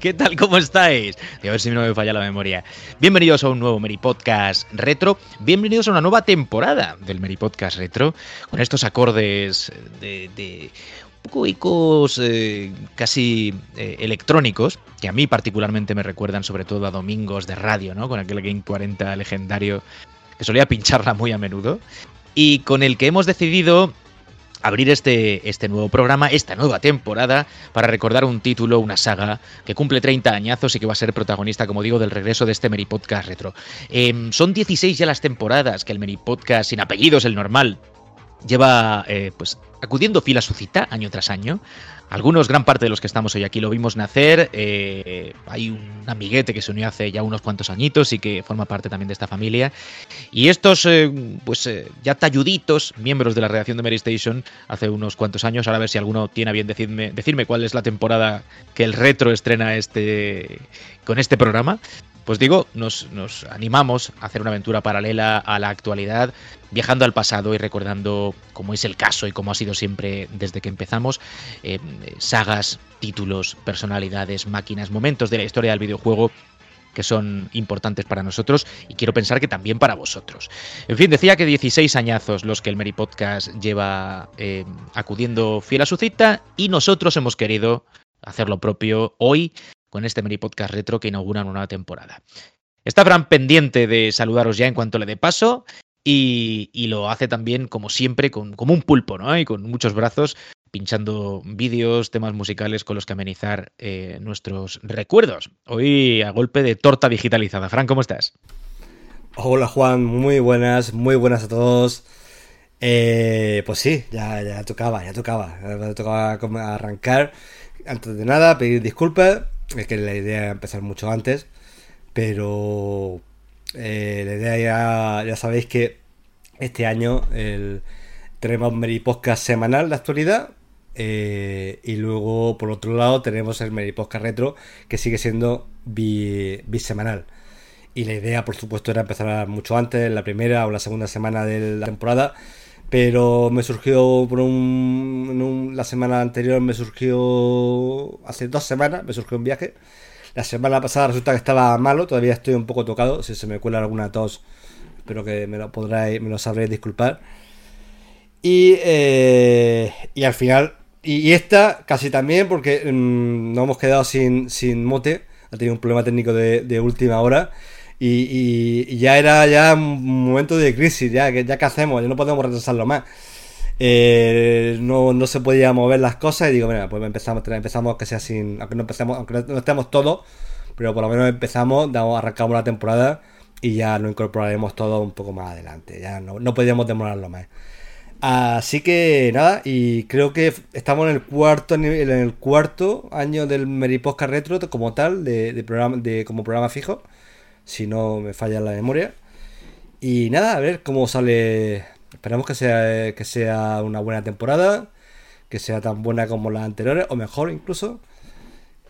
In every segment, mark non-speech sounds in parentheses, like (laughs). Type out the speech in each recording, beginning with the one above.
¿Qué tal? ¿Cómo estáis? a ver si no me falla la memoria. Bienvenidos a un nuevo Meri Podcast Retro. Bienvenidos a una nueva temporada del Meri Podcast Retro. Con estos acordes de, un poco ecos eh, casi eh, electrónicos, que a mí particularmente me recuerdan sobre todo a domingos de radio, ¿no? Con aquel Game 40 legendario que solía pincharla muy a menudo. Y con el que hemos decidido abrir este, este nuevo programa, esta nueva temporada, para recordar un título, una saga que cumple 30 añazos y que va a ser protagonista, como digo, del regreso de este Meri Podcast Retro. Em, son 16 ya las temporadas que el Meri Podcast sin apellidos, el normal, lleva eh, pues acudiendo fila a su cita año tras año. Algunos, gran parte de los que estamos hoy aquí, lo vimos nacer. Eh, hay un amiguete que se unió hace ya unos cuantos añitos y que forma parte también de esta familia. Y estos, eh, pues ya talluditos, miembros de la redacción de Mary Station, hace unos cuantos años, ahora a ver si alguno tiene a bien decirme, decirme cuál es la temporada que el retro estrena este con este programa pues digo, nos, animamos a hacer una aventura paralela a la actualidad, viajando al pasado y recordando, como es el caso y como ha sido siempre desde que empezamos, eh, sagas, títulos, personalidades, máquinas, momentos de la historia del videojuego que son importantes para nosotros y quiero pensar que también para vosotros. En fin, decía que 16 añazos los que el Meri Podcast lleva eh, acudiendo fiel a su cita y nosotros hemos querido hacer lo propio hoy con este Meri Podcast Retro que inaugura una nueva temporada. Está Fran pendiente de saludaros ya en cuanto le dé paso y, lo hace también, como siempre, con, como un pulpo, ¿no? Y con muchos brazos, pinchando vídeos, temas musicales con los que amenizar eh, nuestros recuerdos. Hoy a golpe de torta digitalizada. Fran, ¿cómo estás? Hola Juan, muy buenas, muy buenas a todos. Eh, pues sí, ya, ya tocaba, ya tocaba. Ya tocaba arrancar. Antes de nada, pedir disculpas es que la idea era empezar mucho antes, pero eh, la idea ya, ya sabéis que este año el, tenemos Meri Podcast semanal de actualidad eh, y luego por otro lado tenemos el Meri Podcast Retro que sigue siendo bisemanal. Y la idea, por supuesto, era empezar mucho antes, la primera o la segunda semana de la temporada. Pero me surgió por un, La semana anterior me surgió. Hace dos semanas me surgió un viaje. La semana pasada resulta que estaba malo, todavía estoy un poco tocado. Si se me cuela alguna tos, espero que me lo podráis, me lo sabréis disculpar. Y, eh, y al final. Y, esta casi también, porque mm, nos hemos quedado sin, sin mote. Ha tenido un problema técnico de última hora. Y, ya era ya un momento de crisis, ya, ya que hacemos, ya no podemos retrasarlo más. Eh, no, no, se podía mover las cosas y digo, mira, pues empezamos, empezamos que sea sin, aunque no empecemos, aunque no estemos todos, pero por lo menos empezamos, damos, arrancamos la temporada y ya lo incorporaremos todo un poco más adelante, ya no, no podíamos demorarlo más. Así que nada, y creo que estamos en el cuarto en el cuarto año del Meriposca Retro como tal, de programa, de, como programa fijo si no me falla la memoria. Y nada, a ver cómo sale. Esperamos que sea, que sea una buena temporada, que sea tan buena como las anteriores, o mejor incluso.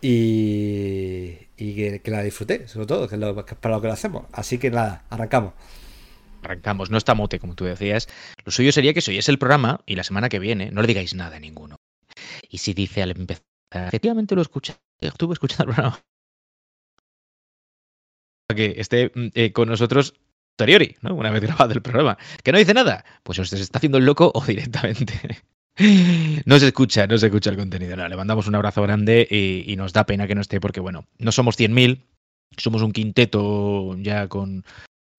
Y, y que, la disfrute, sobre todo, que es, para lo que lo hacemos. Así que nada, arrancamos. Arrancamos, no está mote, como tú decías. Lo suyo sería que si es el programa y la semana que viene no le digáis nada a ninguno. Y si dice al empezar, efectivamente lo escuché, estuve escuchando el programa que esté mm, eh, con nosotros Toriori, ¿no? Una vez grabado el programa. Que no dice nada. Pues o se está haciendo el loco o (laughs) directamente. no se escucha, no se escucha el contenido. le mandamos un abrazo grande y, nos da pena que no esté porque, bueno, no somos 100.000, somos un quinteto ya con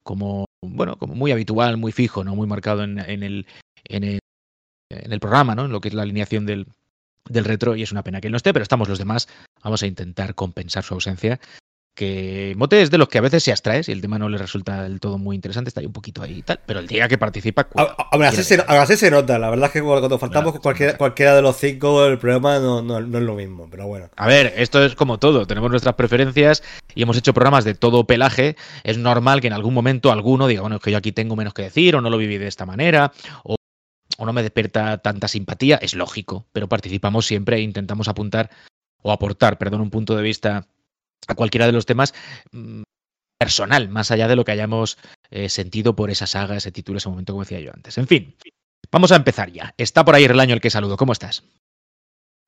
como, bueno, como muy habitual, muy fijo, ¿no? Muy marcado en, el, en, el, en el programa, ¿no? En lo que es la alineación del, del retro y es una pena que él no esté, pero estamos los demás. Vamos a intentar compensar su ausencia que Mote es de los que a veces se abstrae y el tema no le resulta del todo muy interesante, está ahí un poquito ahí y tal, pero el día que participa... A, así, se, nota, la verdad es que cuando faltamos cualquiera, cualquiera de los cinco el problema no, no, es lo mismo, pero bueno. A ver, esto es como todo, tenemos nuestras preferencias y hemos hecho programas de todo pelaje, es normal que en algún momento alguno diga, bueno, es que yo aquí tengo menos que decir o no lo viví de esta manera o o no me despierta tanta simpatía, es lógico, pero participamos siempre e intentamos apuntar o aportar, perdón, un punto de vista a cualquiera de los temas mm, personal, más allá de lo que hayamos eh, sentido por esa saga, ese título, ese momento, como decía yo antes. En fin, vamos a empezar ya. Está por ahí el año el que saludo. ¿Cómo estás?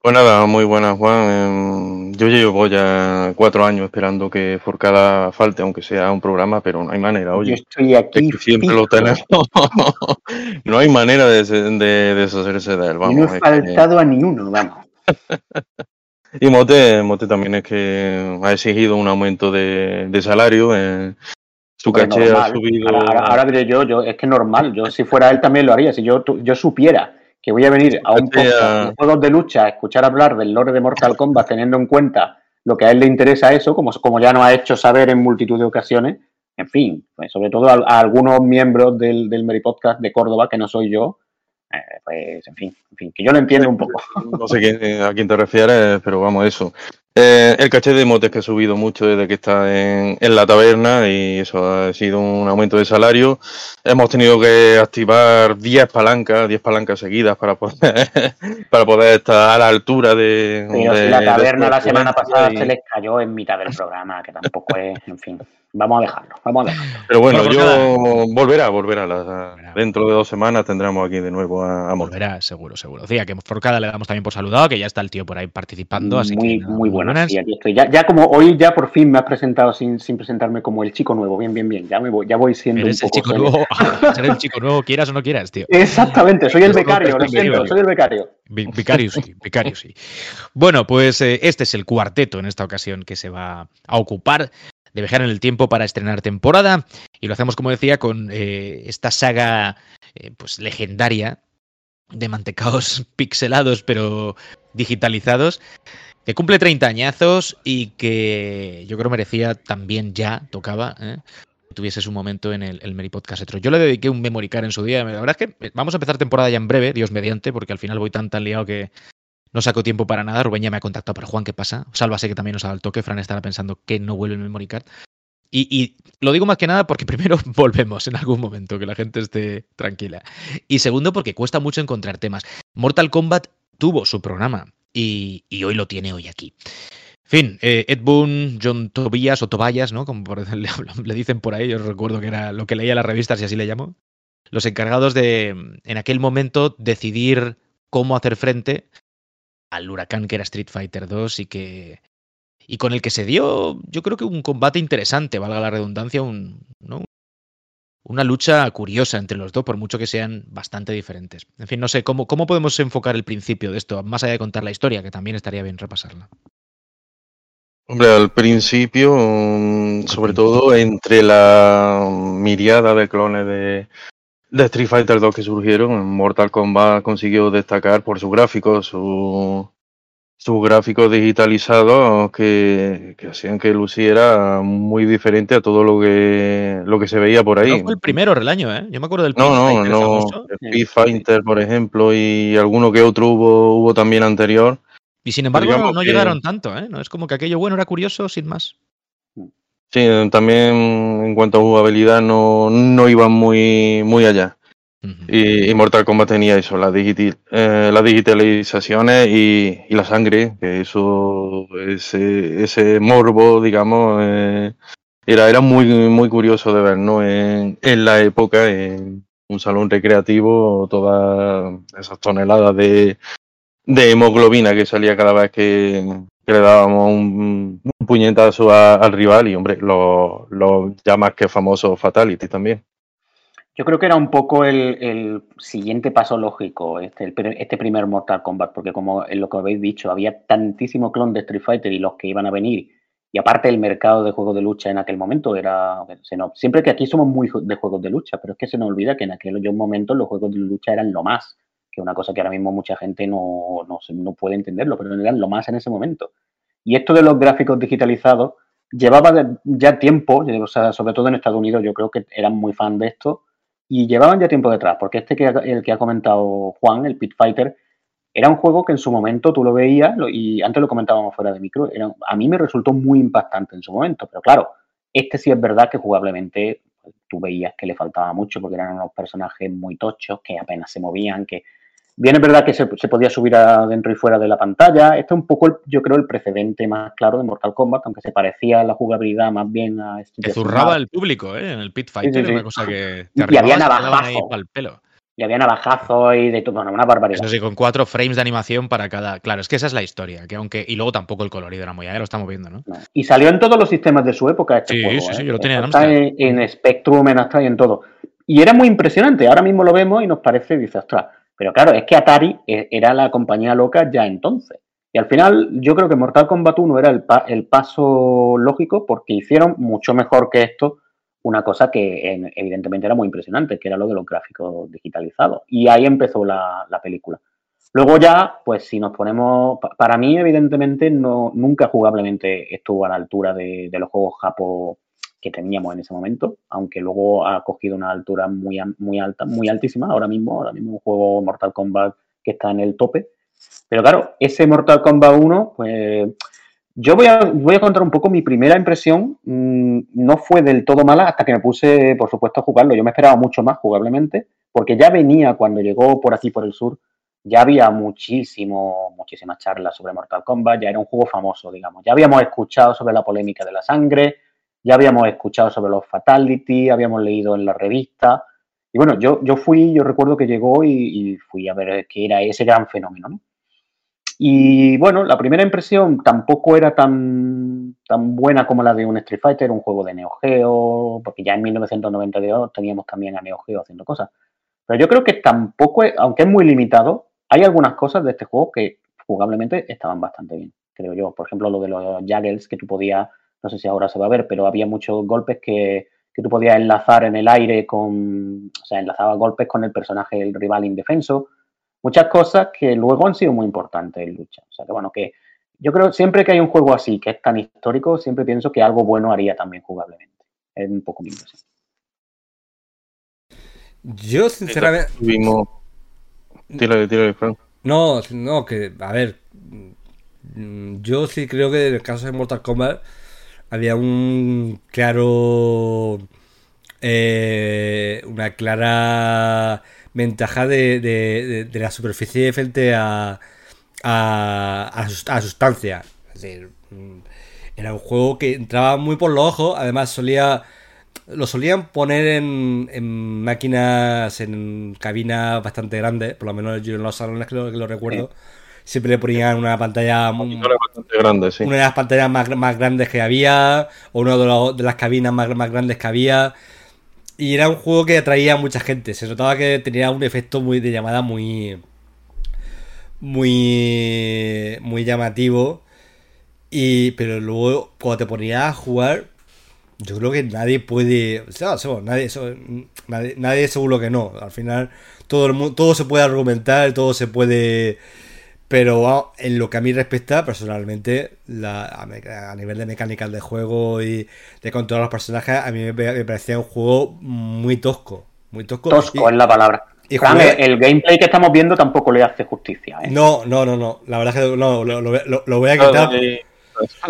Pues nada, muy buenas, Juan. Em, yo llevo ya cuatro años esperando que Forcada falte, aunque sea un programa, pero no hay manera. Oye, Yo estoy aquí. es que siempre lo tenemos. (laughs) no hay manera de, de deshacerse de él. y Vamos, no he que- faltado a ni uno, vamos. (laughs) Y Mote, Mote también es que ha exigido un aumento de, de salario. eh, su caché ha subido. Ahora, ahora- diré yo, yo, es que normal. Yo, si fuera él, también lo haría. Si yo, yo supiera que voy a venir a un podcast a- de juegos de lucha a escuchar hablar del lore de Mortal Kombat, teniendo en cuenta lo que a él le interesa eso, como, como ya nos ha hecho saber en multitud de ocasiones. En fin, pues, sobre todo a, a algunos miembros del, del Meri Podcast de Córdoba, que no soy yo, eh, pues, en fin, en fin, que yo lo entiendo un poco. (laughs) No sé quién- a quién te refieres, pero vamos, eso. Eh, el caché de Mote es que ha subido mucho desde que está en, en la taberna y eso ha sido un aumento de salario. Hemos tenido que activar 10 palancas, 10 palancas seguidas para poder, (laughs) para poder estar a la altura de. Pero de- la de taberna su la semana pasada y- se les cayó en mitad del programa, que tampoco es, en fin. Vamos a dejarlo, vamos a dejarlo. Pero bueno, Bueno, yo volverá, volverá. la- Volverá. dentro de dos semanas tendremos aquí de nuevo a, a. Volverá, seguro, seguro. Decía que Forcada le damos también por saludado, que ya está el tío por ahí participando, así muy, que muy buenas. sí, aquí estoy. Ya, ya como hoy ya por fin me has presentado sin, sin presentarme como el chico nuevo. Bien, bien, bien. Ya me voy, ya voy siendo Eres un el chico serio. nuevo, (laughs) (laughs) ser el chico nuevo, quieras o no quieras, tío. Exactamente, soy el becario, lo siento, soy el becario. Vi- Vicario sí, Vicario sí. Bueno, pues eh, este es el cuarteto en esta ocasión que se va a ocupar de viajar en el tiempo para estrenar temporada y lo hacemos, como decía, con eh, esta saga eh, pues legendaria de mantecaos (laughs) pixelados pero digitalizados que cumple 30 añazos y que yo creo merecía también ya, tocaba, ¿eh? que tuviese su momento en el, el Retro. Yo le dediqué un memory card en su día. La verdad es que vamos a empezar temporada ya en breve, Dios mediante, porque al final voy tan tan liado que no saco tiempo para nada. Rubén ya me ha contactado, pero Juan, ¿qué pasa? Salva sé que también nos ha dado el toque. Fran estará pensando que no vuelve el memory card. Y, y lo digo más que nada porque (laughs) primero volvemos en algún momento, que la gente esté tranquila. Y segundo porque cuesta mucho encontrar temas. Mortal Kombat tuvo su programa y, y hoy lo tiene hoy aquí. Fin, eh, Ed Boon, John Tobias o Tobias, ¿no? Como (laughs) le, le dicen por ahí, yo recuerdo que era lo que leía las revistas y así le llamo. Los encargados de, en aquel momento, decidir cómo hacer frente al huracán que era Street Fighter 2 y que y con el que se dio, yo creo que un combate interesante, valga la redundancia, un, ¿no? una lucha curiosa entre los dos, por mucho que sean bastante diferentes. En fin, no sé, ¿cómo, ¿cómo podemos enfocar el principio de esto, más allá de contar la historia, que también estaría bien repasarla? Hombre, al principio, mm, sobre todo entre la miriada de clones de, de Street Fighter 2 que surgieron, Mortal Kombat consiguió destacar por sus gráficos, su, sus gráficos digitalizados que, que hacían que luciera muy diferente a todo lo que, lo que se veía por ahí. No fue el primero del año, ¿eh? Yo me acuerdo del No, Pit no, Fighter no. Speed Fighter, por ejemplo, y alguno que otro hubo, hubo también anterior. Y sin embargo, no, digamos no que- llegaron tanto, ¿eh? No es como que aquello bueno era curioso, sin más. Sí, también en cuanto a jugabilidad no, no iban muy, muy allá. Y, y Mortal Kombat tenía eso, las, digiti- eh, las digitalizaciones y, y la sangre, que eso, ese, ese morbo, digamos, eh, era, era muy, muy curioso de ver, ¿no? En, en la época, en un salón recreativo, todas esas toneladas de, de hemoglobina que salía cada vez que, que le dábamos un, puñetazo al rival y, hombre, los los ya más que famosos Fatality también. Yo creo que era un poco el, el siguiente paso lógico, este, este primer Mortal Kombat, porque como en lo que habéis dicho, había tantísimo clon de Street Fighter y los que iban a venir, y aparte el mercado de juegos de lucha en aquel momento era... se nos- siempre que aquí somos muy de juegos de lucha, pero es que se nos olvida que en aquellos momentos los juegos de lucha eran lo más, que una cosa que ahora mismo mucha gente no, no, no puede entenderlo, pero eran lo más en ese momento. Y esto de los gráficos digitalizados llevaba ya tiempo, o sea, sobre todo en Estados Unidos, yo creo que eran muy fan de esto, y llevaban ya tiempo detrás, porque este que el que ha comentado Juan, el Pit Fighter, era un juego que en su momento tú lo veías, y antes lo comentábamos fuera de micro, era, a mí me resultó muy impactante en su momento, pero claro, este sí es verdad que jugablemente pues, tú veías que le faltaba mucho, porque eran unos personajes muy tochos, que apenas se movían, que... Bien es verdad que se, se podía subir adentro y fuera de la pantalla. Este es un poco, el- yo creo, el precedente más claro de Mortal Kombat, aunque se parecía la jugabilidad más bien a... Street Te of zurraba el público, ¿eh? En el Pit Fighter, sí, sí. una cosa que Y te había y ahí navajazo. pelo. Y había navajazos y de todo, bueno, una barbaridad. Eso sí, con cuatro frames de animación para cada. Claro, es que esa es la historia. Que aunque... Y luego tampoco el colorido era muy. Ya lo estamos viendo, ¿no? Y salió en todos los sistemas de su época este Sí, juego. sí, ¿eh? sí, yo lo tenía en en, en Spectrum, en Amstrad y en todo. Y era muy impresionante. Ahora mismo lo vemos y nos parece, dice, ostras. Pero claro, es que Atari eh, era la compañía loca ya entonces. Y al final, yo creo que Mortal Kombat 1 era el, el paso lógico porque hicieron mucho mejor que esto una cosa que en- evidentemente era muy impresionante, que era lo de los gráficos digitalizados. Y ahí empezó la, la película. Luego ya, pues si nos ponemos, pa- para mí evidentemente no, nunca jugablemente estuvo a la altura de, de los juegos japo que teníamos en ese momento, aunque luego ha cogido una altura muy, muy alta, muy altísima ahora mismo, ahora mismo un juego Mortal Kombat que está en el tope. Pero claro, ese Mortal Kombat 1, pues yo voy a, voy a contar un poco mi primera impresión. Mm, no fue del todo mala hasta que me puse, por supuesto, a jugarlo. Yo me esperaba mucho más jugablemente, porque ya venía cuando llegó por aquí, por el sur, ya había muchísimo, muchísimas charlas sobre Mortal Kombat, ya era un juego famoso, digamos. Ya habíamos escuchado sobre la polémica de la sangre, ya habíamos escuchado sobre los fatality, habíamos leído en la revista. Y bueno, yo, yo fui, yo recuerdo que llegó y, fui a ver qué era ese gran fenómeno, ¿no? Y bueno, la primera impresión tampoco era tan, tan buena como la de un Street Fighter, un juego de Neo Geo, porque ya en 1992 teníamos también a Neo Geo haciendo cosas. Pero yo creo que tampoco, aunque es muy limitado, hay algunas cosas de este juego que jugablemente estaban bastante bien, creo yo. Por ejemplo, lo de los juggles que tú podías, no sé si ahora se va a ver, pero había muchos golpes que, que tú podías enlazar en el aire con, o sea, enlazaba golpes con el personaje, el rival indefenso muchas cosas que luego han sido muy importantes en lucha. O sea que bueno, que yo creo siempre que hay un juego así que es tan histórico, siempre pienso que algo bueno haría también jugablemente. Es un poco mi impresión. Yo, sinceramente. Tuvimos. Tírale, Frank. No, no, que, a ver. Yo sí creo que en el caso de Mortal Kombat había un claro. eh, una clara ventaja de, de- de- de la superficie frente a, a, a, sus- a sustancia. Es decir, mm, era un juego que entraba muy por los ojos, además solía lo solían poner en, en máquinas, en cabinas bastante grandes, por lo menos yo en los salones que lo, que lo recuerdo. Siempre le ponían una pantalla, bastante grandes, sí. una de las pantallas más, más grandes que había, o una de, los- de las cabinas más, más grandes que había. Y era un juego que atraía a mucha gente. Se notaba que tenía un efecto muy de llamada muy. muy. muy llamativo. Y. Pero luego, cuando te ponías a jugar. Yo creo que nadie puede. O sea, nadie, nadie, nadie seguro que no. Al final, todo el mundo, todo se puede argumentar, todo se puede. Pero ah, en lo que a mí respecta, personalmente, la, a, me- a nivel de mecánicas de juego y de controlar los personajes, a mí me, me parecía un juego muy tosco. Muy tosco. Tosco Y- es la palabra. y Fran, jugué- el, el gameplay que estamos viendo tampoco le hace justicia. ¿eh? No, no, no, no. La verdad es que no, lo, lo- lo- lo voy a quitar. Eh,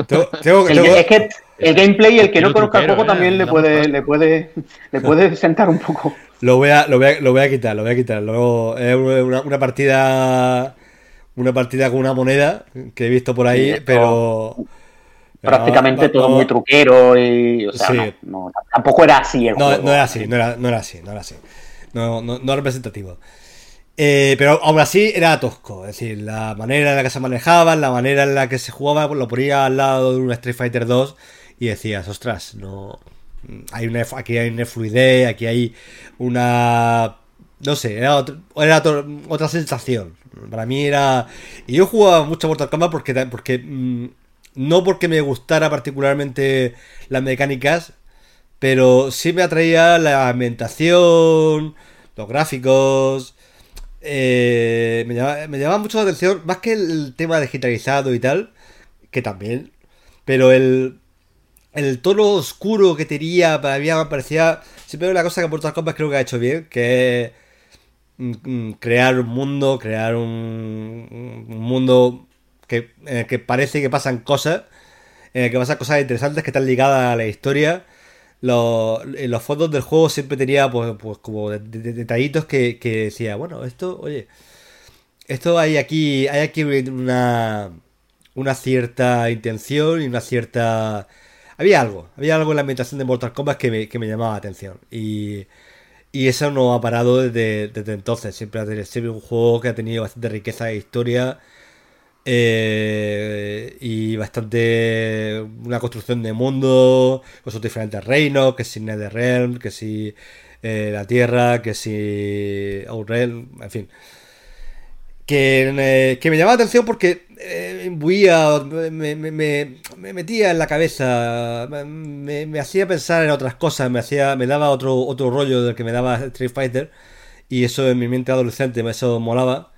Tengo- tengo- El- tengo- es que el gameplay, el que no conozca el juego, ¿eh? también le puede, le puede, le (laughs) puede sentar un poco. Lo voy a, lo voy a, lo voy a quitar, lo voy a quitar. Luego es una, una partida. Una partida con una moneda que he visto por ahí, Sí, pero. Prácticamente va- todo muy truquero y, o sea, Sí. no, tampoco era así el juego. no era así, no era, no era así, no era así. No, no, no representativo. Eh, pero aún así era tosco. Es decir, la manera en la que se manejaban, la manera en la que se jugaba, pues lo ponía al lado de un Street Fighter 2 y decías, ostras, no. Hay una, aquí hay una fluidez, aquí hay una. No sé, era, otra sensación. Para mí era. Y yo jugaba mucho a Mortal Kombat porque. porque mm, no porque me gustara particularmente las mecánicas, pero sí me atraía la ambientación, los gráficos. eh, me, llamaba, me llamaba mucho la atención, más que el tema digitalizado y tal, que también, pero el, el tono oscuro que tenía, para mí me parecía. Siempre una cosa que Mortal Kombat creo que ha hecho bien, que crear un mundo, crear un, un mundo que, en el que parece que pasan cosas, en el que pasan cosas interesantes que están ligadas a la historia. Los, en los fondos del juego siempre tenía pues, pues como de- de- de- detallitos que, que decía, bueno, esto, oye, esto hay aquí, hay aquí una, una cierta intención y una cierta... Había algo, había algo en la ambientación de Mortal Kombat que me, que me llamaba la atención. Y, Y eso no ha parado desde, desde entonces. Siempre ha sido un juego que ha tenido bastante riqueza de historia eh, y bastante una construcción de mundo con sus diferentes reinos, que si Netherrealm, que si eh, la Tierra, que si Outrealm, en fin. Que, eh, que, me llamaba la atención porque eh, me, me, me, metía en la cabeza, me, hacía pensar en otras cosas, me hacía me daba otro, otro rollo del que me daba Street Fighter y eso en mi mente adolescente me eso molaba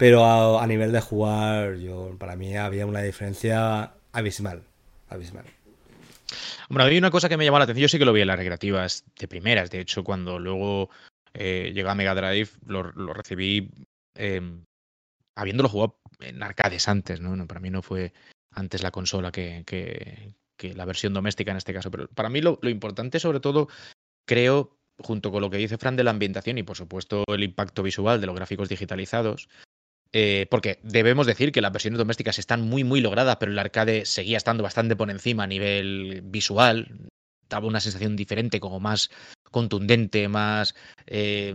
pero a, nivel de jugar, yo para mí había una diferencia abismal. Abismal. Bueno, había una cosa que me llamó la atención, yo sí que lo vi en las recreativas de primeras, de hecho, cuando luego eh, llegó a Mega Drive, lo, recibí em, habiéndolo jugado en arcades antes, ¿no? Para mí no fue antes la consola que, la versión doméstica en este caso, pero para mí lo, lo importante sobre todo, creo, junto con lo que dice Fran de la ambientación y por supuesto el impacto visual de los gráficos digitalizados, eh, porque debemos decir que las versiones domésticas están muy, muy logradas, pero el arcade seguía estando bastante por encima a nivel visual. Daba una sensación diferente, como más contundente, más, eh,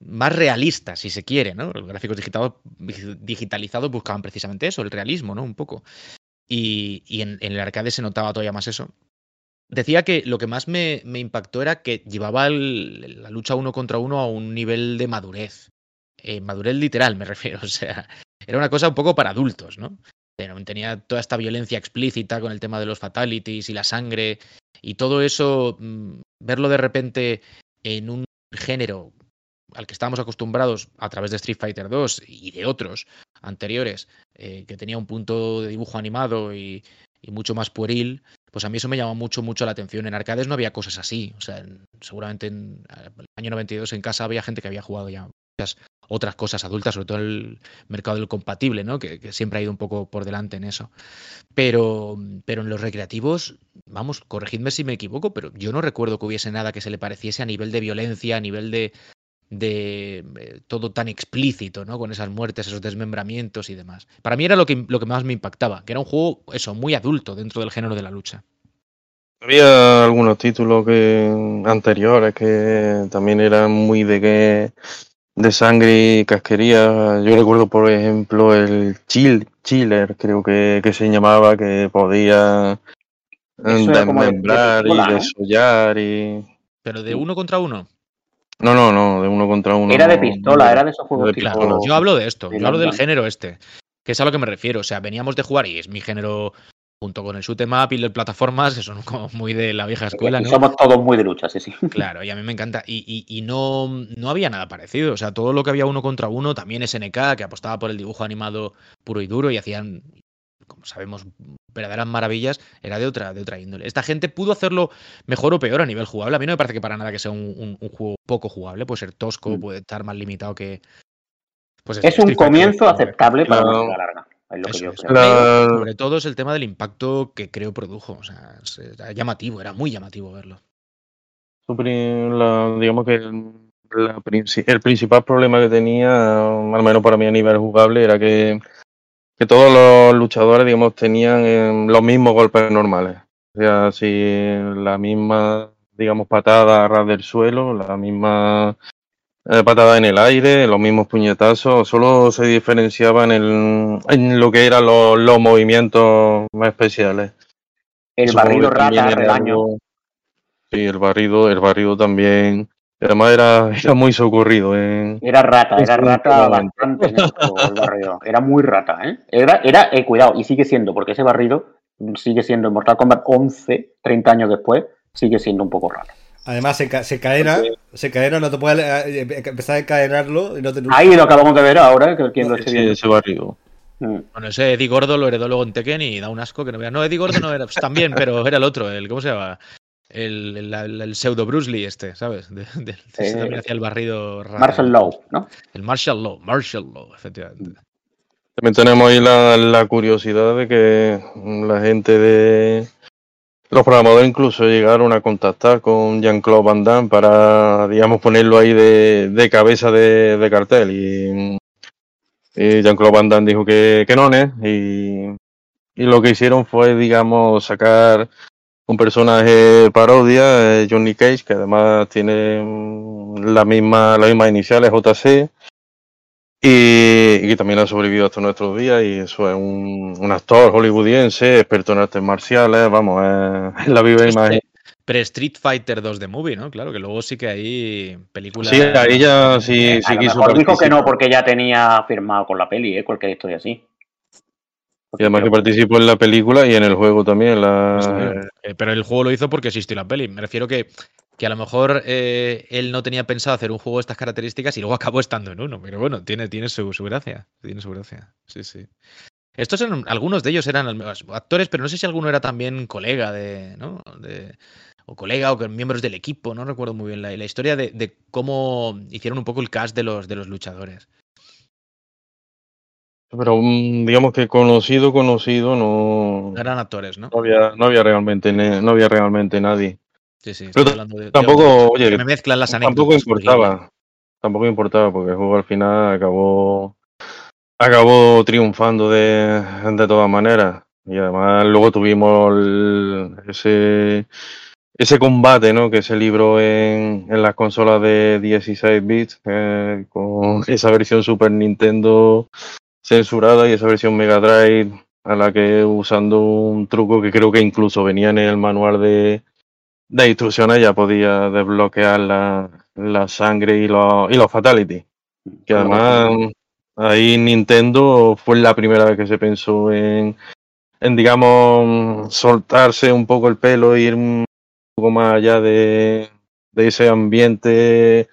más realista, si se quiere, ¿no? Los gráficos digitalizados buscaban precisamente eso, el realismo, ¿no? Un poco. Y, en, el arcade se notaba todavía más eso. Decía que lo que más me, impactó era que llevaba la lucha uno contra uno a un nivel de madurez eh, madurez literal me (laughs) refiero, o sea, era una cosa un poco para adultos, ¿no? Tenía toda esta violencia explícita con el tema de los fatalities y la sangre y todo eso, mm, verlo de repente en un género al que estábamos acostumbrados a través de Street Fighter 2 y de otros anteriores, eh, que tenía un punto de dibujo animado y, mucho más pueril, pues a mí eso me llamó mucho, mucho la atención. En arcades no había cosas así. O sea, seguramente en el año 92 en casa había gente que había jugado ya otras cosas adultas, sobre todo el mercado del compatible, ¿no? Que, siempre ha ido un poco por delante en eso. Pero, pero en los recreativos, vamos, corregidme si me equivoco, pero yo no recuerdo que hubiese nada que se le pareciese a nivel de violencia, a nivel de, de eh, todo tan explícito, ¿no? Con esas muertes, esos desmembramientos y demás. Para mí era lo que, lo que más me impactaba, que era un juego, eso, muy adulto dentro del género de la lucha. Había algunos títulos que anteriores que también eran muy de que de sangre y casquería. Yo recuerdo, por ejemplo, el chill, Chiller, creo que, se llamaba, que podía desmembrar y desollar y... ¿Pero de uno contra uno? No, no, no, de uno contra uno. Era de pistola, era de esos juegos claro, Yo hablo de esto, yo hablo del género este, que es a lo que me refiero. O sea, veníamos de jugar y es mi género junto con el shoot em up y las plataformas, que son como muy de la vieja escuela, ¿no? Somos todos muy de lucha, sí, sí. Claro, y a mí me encanta. Y, y, no, no había nada parecido. O sea, todo lo que había uno contra uno, también SNK, que apostaba por el dibujo animado puro y duro y hacían, como sabemos, verdaderas maravillas, era de otra, de otra índole. Esta gente pudo hacerlo mejor o peor a nivel jugable. A mí no me parece que para nada que sea un, juego poco jugable. Puede ser tosco, mm. puede estar más limitado que. Pues es un comienzo aceptable para una larga sobre todo es el tema del impacto que creo produjo. O sea, era llamativo, era muy llamativo verlo. digamos que el, principal problema que tenía, al menos para mí a nivel jugable, era que, que todos los luchadores, digamos, tenían eh, los mismos golpes normales. O sea, si la misma, digamos, patada a ras del suelo, la misma eh, patada en el aire, los mismos puñetazos, solo se diferenciaba en, lo que eran los, movimientos más especiales. El barrido rata, el Sí, el barrido, el barrido también. Además era, era muy socorrido. Era rata, era rata bastante el barrido. (laughs) Era muy rata, ¿eh? Era, era eh, cuidado, y sigue siendo, porque ese barrido sigue siendo en Mortal Kombat 11, 30 años después, sigue siendo un poco raro. Además, se, se cadena, se cadena, no te puedes eh, eh, empezar a encadenarlo y no te... Ahí lo acabamos de ver ahora, que quien lo esté viendo. ese barrio. Mm. Bueno, ese Eddie Gordo lo heredó luego en Tekken y da un asco que no vea. No, Eddie Gordo no era, pues, también, pero era el otro, el, ¿cómo se llama? El, el, pseudo Bruce Lee este, ¿sabes? De, también hacía el barrido raro. Marshall Law, ¿no? El Marshall Law, Marshall Law, efectivamente. También tenemos ahí la, la curiosidad de que la gente de, los programadores incluso llegaron a contactar con Jean-Claude Van Damme para, digamos, ponerlo ahí de, cabeza de, cartel. Y, Jean-Claude Van Damme dijo que, que no, ¿eh? Y, y, lo que hicieron fue, digamos, sacar un personaje parodia, eh, Johnny Cage, que además tiene la misma, las mismas iniciales, JC, y, y que también ha sobrevivido hasta nuestros días, y eso es un, un actor hollywoodiense, experto en artes marciales, vamos, es, (laughs) la viva imagen. Pre-Street Fighter 2 de Movie, ¿no? Claro, que luego sí que hay películas. Sí, ahí ya sí, Eh, sí a lo quiso mejor dijo que no, porque ya tenía firmado con la peli, ¿eh? cualquier historia así. Y además que participó en la película y en el juego también. La, Eh, Pero el juego lo hizo porque existió la peli. Me refiero que, que a lo mejor eh, él no tenía pensado hacer un juego de estas características y luego acabó estando en uno. Pero bueno, tiene, tiene su, su gracia. Tiene su gracia. Sí, sí. Estos eran, algunos de ellos eran actores, pero no sé si alguno era también colega de, ¿no? De, o colega o miembros del equipo, no recuerdo muy bien la, la historia de, de cómo hicieron un poco el cast de los, de los luchadores. Pero mm, digamos que conocido, conocido, no, eran actores, ¿no? no había, no había realmente, no había realmente nadie. Sí, sí. Pero estoy hablando de- de- Tampoco, oye, que me mezclan las tampoco importaba. Tampoco importaba porque el juego al final acabó acabó triunfando de, de todas maneras. Y además luego tuvimos el- ese ese combate, ¿no? Que se libró en, en las consolas de 16 bits eh, con (laughs) esa versión Super Nintendo censurada y esa versión Mega Drive a la que usando un truco que creo que incluso venía en el manual de, de instrucciones ya podía desbloquear la, la sangre y los, y los fatality. Que además ahí Nintendo fue la primera vez que se pensó en, en digamos, soltarse un poco el pelo e ir un poco más allá de, de ese ambiente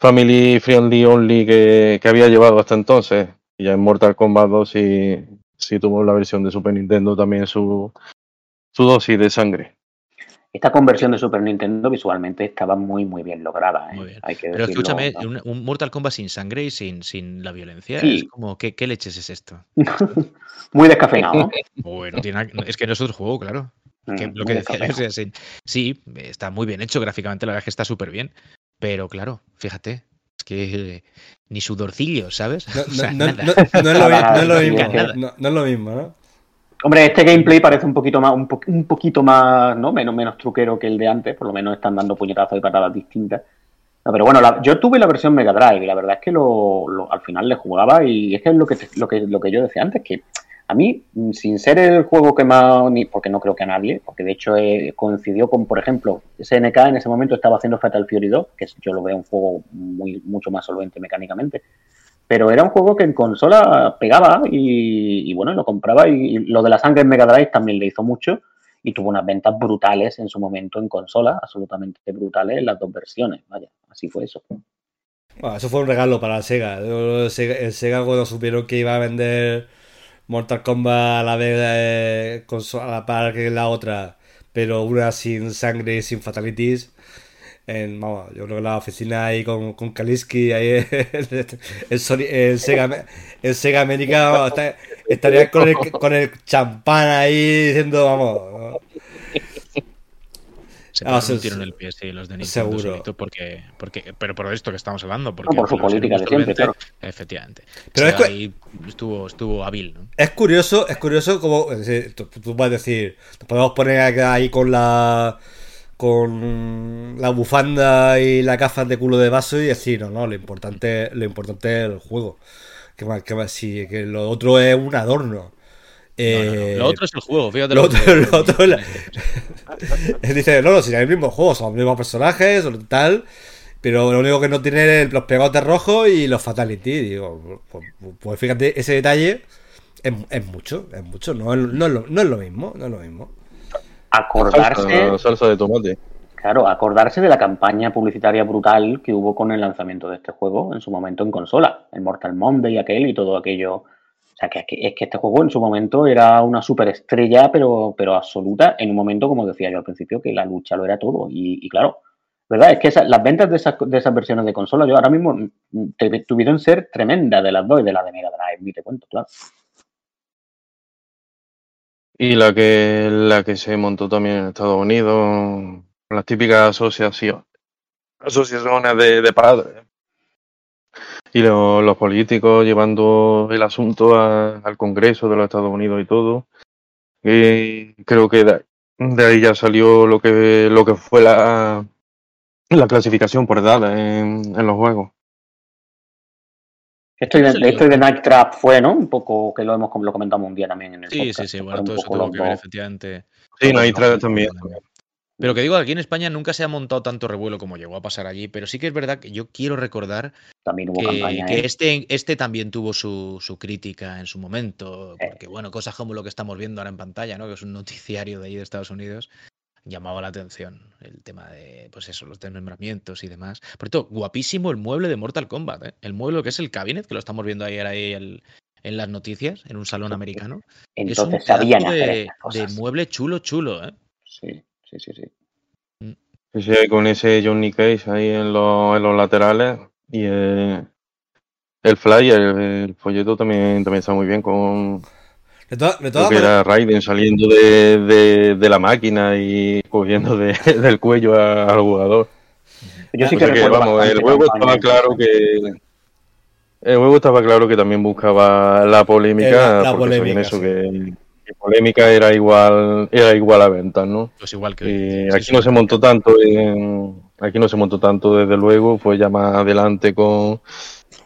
family friendly only que, que había llevado hasta entonces. Y ya en Mortal Kombat 2 sí, sí tuvo la versión de Super Nintendo también su, su dosis de sangre. Esta conversión de Super Nintendo visualmente estaba muy, muy bien lograda. ¿eh? Muy bien. Hay que Pero decirlo, escúchame, ¿no? un, un Mortal Kombat sin sangre y sin, sin la violencia, Sí. es como, ¿qué, qué leches es esto? (laughs) muy descafeinado. ¿no? (laughs) Bueno, tiene, es que no es otro juego, claro. Que Mm, lo que decía, (laughs) o sea, sí, sí, está muy bien hecho gráficamente, la verdad es que está súper bien. Pero claro, fíjate, es que ni sudorcillo, ¿sabes? No, (laughs) es lo, mismo. No, no es lo mismo, ¿no? Hombre, este gameplay parece un poquito más, un, po- un poquito más, ¿no? Menos, menos truquero que el de antes, por lo menos están dando puñetazos y patadas distintas. No, pero bueno, la- yo tuve la versión Mega Drive y la verdad es que lo, lo- al final le jugaba y es que es lo que, lo que lo que yo decía antes, que a mí, mm, sin ser el juego que más, porque no creo que a nadie, porque de hecho eh, coincidió con, por ejemplo, SNK en ese momento estaba haciendo Fatal Fury 2, que yo lo veo un juego muy, mucho más solvente mecánicamente, pero era un juego que en consola pegaba y, bueno, lo compraba y, lo de la sangre en Mega Drive también le hizo mucho y tuvo unas ventas brutales en su momento en consola, absolutamente brutales en las dos versiones, vaya, así fue eso. Eso fue un regalo para Sega. El Sega, el Sega cuando supieron que iba a vender Mortal Kombat a la vez eh, conso- a la par que la otra, pero una sin sangre y sin fatalities. En, vamos, yo creo que la oficina ahí con, con Kaliski, ahí (laughs) el, Sony- el Sega, el Sega América estaría con el, con el champán ahí diciendo, vamos, Se Ah, pegaron sí, un tiro sí. en el pie, sí, los de Nintendo. Seguro. solito, Porque, porque, pero por esto que estamos hablando. Porque por su política de siempre, claro. Efectivamente. Pero O es sea, que- ahí estuvo, estuvo hábil, ¿no? Es curioso, es curioso como es decir, tú, tú vas a decir, nos podemos poner ahí con la con la bufanda y las gafas de culo de vaso y decir, no, no, lo importante, lo importante es el juego. Que más, que más, sí, que lo otro es un adorno. No, no, no. Eh, Lo otro es el juego, fíjate. lo lo otro- que- (laughs) lo otro es la- (laughs) Dice, no, no, si es el mismo juego, son los mismos personajes, o tal, pero lo único que no tiene es los pegotes rojos y los fatality. Digo, pues, pues fíjate, ese detalle es, es mucho, es mucho, no, es- no, es lo, no es lo mismo, no es lo mismo. Acordarse, Salsa, salsa de tomate. claro, acordarse de la campaña publicitaria brutal que hubo con el lanzamiento de este juego en su momento en consola, el Mortal Monday y aquel y todo aquello. O sea, que, es que este juego en su momento era una superestrella, pero, pero absoluta, en un momento, como decía yo al principio, que la lucha lo era todo. Y, y claro, ¿verdad? Es que las ventas de esas, de esas versiones de consola, yo ahora mismo mm, te- tuvieron ser tremendas de las dos y de la de Mega Drive, ni te cuento, claro. Y la que, la que se montó también en Estados Unidos, las típicas asociaciones, asociaciones de, de padres. Y lo- los políticos llevando el asunto a- al Congreso de los Estados Unidos y todo. Y creo que de, de ahí ya salió lo que, lo que fue la, la clasificación por edad en, en los juegos. Esto de, esto de Night Trap fue, ¿no? Un poco que lo hemos lo comentamos un día también en el Sí, podcast, sí, sí, bueno, todo eso tuvo que ver, efectivamente. Sí, Night Trap también. Pero que digo, aquí en España nunca se ha montado tanto revuelo como llegó a pasar allí, pero sí que es verdad que yo quiero recordar También hubo que, campaña, que ¿eh? este, este también tuvo su, su crítica en su momento, Sí. porque bueno, cosas como lo que estamos viendo ahora en pantalla, ¿no? que es un noticiario de ahí de Estados Unidos, llamaba la atención el tema de, pues eso, los desmembramientos y demás. Por cierto, guapísimo el mueble de Mortal Kombat, ¿eh? el mueble que es el cabinet, que lo estamos viendo ayer ahí el- en las noticias, en un salón americano. es un Entonces sabían hacer de, de mueble chulo, chulo, ¿eh? Sí, sí, sí, sí. Sí, sí, con ese Johnny Cage ahí en los, en los laterales y eh, el flyer, el, el folleto también, también está muy bien con De, que era Raiden saliendo de, de, de la máquina y cogiendo de- (laughs) del cuello a- al jugador. Yo sí O que sea que, recuerdo vamos, el juego campaña estaba claro que el juego estaba claro que también buscaba la polémica, Eh, la- la porque sabían polémica, eso sí. que, polémica era igual era igual a ventas, ¿no? Pues igual que... Eh, sí, aquí sí, no se montó tanto en- aquí no se montó tanto desde luego, fue ya más adelante con,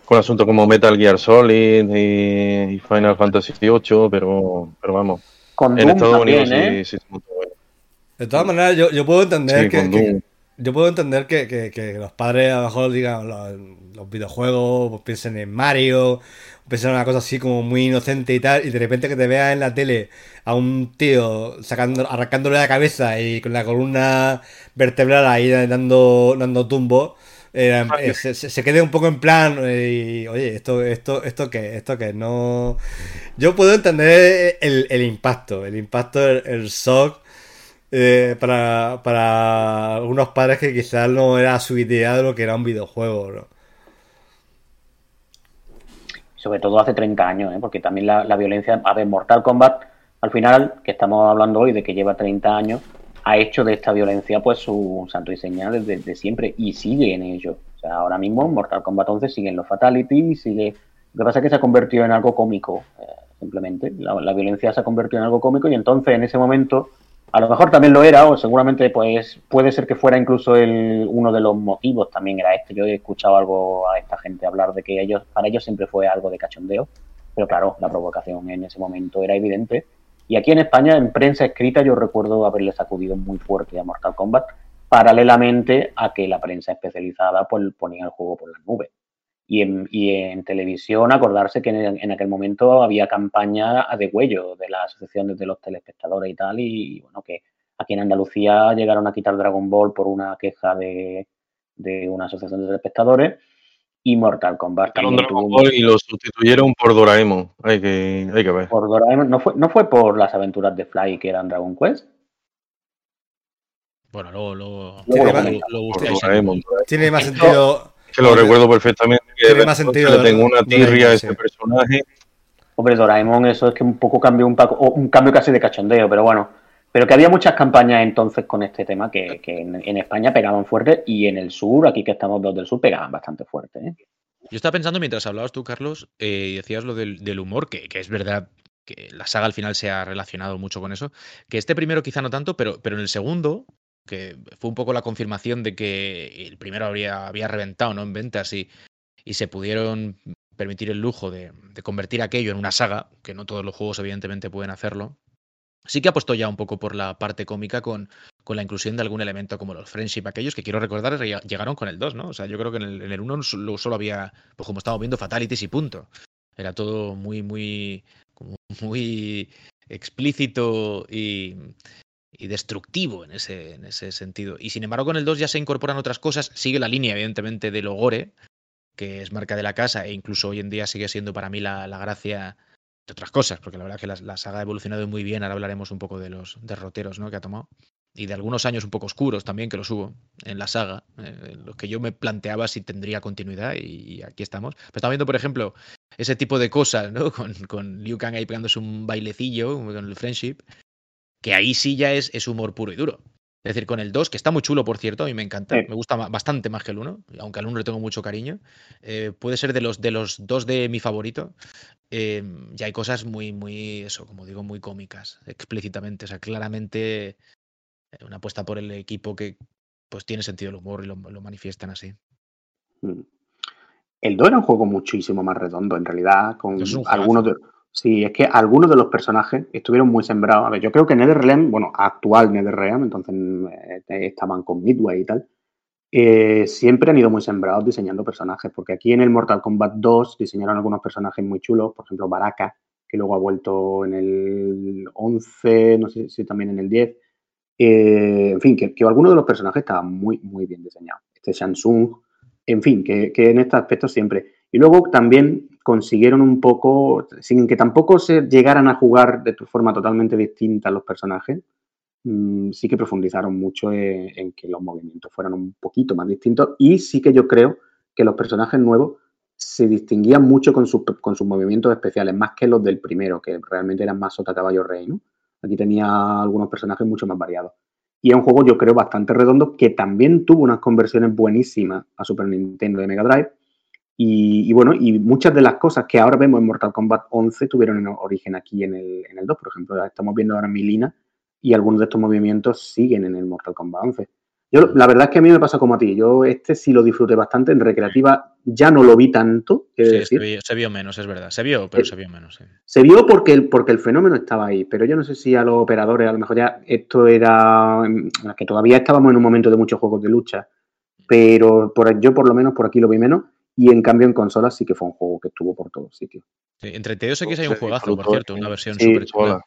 con asuntos como Metal Gear Solid y, y Final Fantasy VIII, pero, pero vamos, Con en Doom Estados también, Unidos ¿eh? sí, sí se montó. de todas maneras yo, yo puedo entender Sí, que, con que- Doom. Yo puedo entender que, que- que los padres a lo mejor digan los, los videojuegos, pues piensen en Mario, piensen en una cosa así como muy inocente y tal, y de repente que te veas en la tele a un tío sacando, arrancándole la cabeza y con la columna vertebral ahí dando, dando tumbo. eh, eh, se, se- quede un poco en plan eh, y, oye esto esto esto qué esto qué no yo puedo entender el, el impacto el impacto el, el shock eh, para, para algunos padres que quizás no era su idea de lo que era un videojuego, ¿no? sobre todo hace 30 años, ¿eh? porque también la, la violencia, a ver, Mortal Kombat, al final, que estamos hablando hoy de que lleva 30 años, ha hecho de esta violencia pues su santo y señal desde, siempre y sigue en ello. O sea, ahora mismo Mortal Kombat 11 siguen los fatalities, sigue... Lo que pasa es que se ha convertido en algo cómico, eh, simplemente. La, la violencia se ha convertido en algo cómico y entonces en ese momento, a lo mejor también lo era, o seguramente pues puede ser que fuera incluso el, uno de los motivos también era este. Yo he escuchado algo a esta gente hablar de que ellos, para ellos siempre fue algo de cachondeo, pero claro, la provocación en ese momento era evidente. Y aquí en España, en prensa escrita, yo recuerdo haberle sacudido muy fuerte a Mortal Kombat, paralelamente a que la prensa especializada pues, ponía el juego por las nubes. Y en, y en televisión, acordarse que en, en, aquel momento había campaña a degüello de la Asociación de los Telespectadores y tal, y bueno, que aquí en Andalucía llegaron a quitar Dragon Ball por una queja de, de una asociación de telespectadores, y Mortal Kombat también Dragon tuvo... Ball y lo sustituyeron por Doraemon. Hay que, hay que ver. Por Doraemon, ¿no fue, ¿No fue por las aventuras de Fly que eran Dragon Quest? Bueno, luego, luego, lo lo buscáis. Tiene más Esto- sentido. Que lo recuerdo perfectamente. Que Tiene de más entonces sentido le tengo una tirria a sí. ese personaje. Hombre, Doraemon, eso es que un poco cambió un, paco, un cambio casi de cachondeo, pero bueno. Pero que había muchas campañas entonces con este tema que, que en, en España pegaban fuerte y en el sur, aquí que estamos dos del sur, pegaban bastante fuerte. ¿eh? Yo estaba pensando mientras hablabas tú, Carlos, eh, y decías lo del, del humor, que, que es verdad que la saga al final se ha relacionado mucho con eso, que este primero quizá no tanto, pero, pero en el segundo, que fue un poco la confirmación de que el primero había reventado ¿no? en ventas y, y se pudieron permitir el lujo de, convertir aquello en una saga, que no todos los juegos evidentemente pueden hacerlo, sí que apostó ya un poco por la parte cómica con, con la inclusión de algún elemento como los friendship, aquellos que quiero recordar lleg- llegaron con el 2, ¿no? O sea, yo creo que en el, en el 1 solo, había, pues como estamos viendo, fatalities y punto. Era todo muy, muy, muy explícito y, y destructivo en ese, en ese sentido. Y sin embargo, con el 2 ya se incorporan otras cosas. Sigue la línea, evidentemente, de Logore, que es marca de la casa, e incluso hoy en día sigue siendo para mí la, la gracia de otras cosas, porque la verdad que la, saga ha evolucionado muy bien. Ahora hablaremos un poco de los derroteros ¿no? que ha tomado. Y de algunos años un poco oscuros también que los hubo en la saga, eh, los que yo me planteaba si tendría continuidad, y, aquí estamos. Pero estamos viendo, por ejemplo, ese tipo de cosas, ¿no? (laughs) Con, con Liu Kang ahí pegándose un bailecillo con el friendship, que ahí sí ya es, es humor puro y duro. Es decir, con el 2, que está muy chulo, por cierto, a mí me encanta, Sí. me gusta bastante más que el 1, aunque al 1 le tengo mucho cariño. Eh, puede ser de los, de los dos de mi favorito. Eh, ya hay cosas muy, muy, eso, como digo, muy cómicas, explícitamente. O sea, claramente eh, una apuesta por el equipo que pues tiene sentido el humor y lo, lo manifiestan así. Mm. El 2 era un juego muchísimo más redondo, en realidad, con algunos de... Sí, es que algunos de los personajes estuvieron muy sembrados. A ver, yo creo que NetherRealm, bueno, actual NetherRealm, entonces eh, estaban con Midway y tal, eh, siempre han ido muy sembrados diseñando personajes, porque aquí en el Mortal Kombat 2 diseñaron algunos personajes muy chulos, por ejemplo, Baraka, que luego ha vuelto en el 11, no sé si también en el 10. Eh, en fin, que, que algunos de los personajes estaban muy, muy bien diseñados. Este Shansung, en fin, que, que en este aspecto siempre. Y luego también consiguieron un poco, sin que tampoco se llegaran a jugar de forma totalmente distinta los personajes, mm, sí que profundizaron mucho en, en que los movimientos fueran un poquito más distintos y sí que yo creo que los personajes nuevos se distinguían mucho con, sus- con sus movimientos especiales, más que los del primero, que realmente eran más sota caballo rey, ¿no? Aquí tenía algunos personajes mucho más variados. Y es un juego, yo creo, bastante redondo, que también tuvo unas conversiones buenísimas a Super Nintendo de Mega Drive. Y, y bueno, y muchas de las cosas que ahora vemos en Mortal Kombat 11 tuvieron en origen aquí en el, en el 2. Por ejemplo, estamos viendo ahora Milina y algunos de estos movimientos siguen en el Mortal Kombat 11. Yo, la verdad es que a mí me pasa como a ti. Yo este sí lo disfruté bastante. En recreativa ya no lo vi tanto, Sí, se, decir. vio, se vio menos, es verdad. Se vio, pero Eh, se vio menos. sí. Se vio porque el, porque el fenómeno estaba ahí, pero yo no sé si a los operadores, a lo mejor ya esto era, mm, que todavía estábamos en un momento de muchos juegos de lucha, pero por, yo por lo menos por aquí lo vi menos, y en cambio en consolas sí que fue un juego que estuvo por todos sitios. Sí, entre Teos X hay un juegazo, por cierto, una versión Sí, súper chula.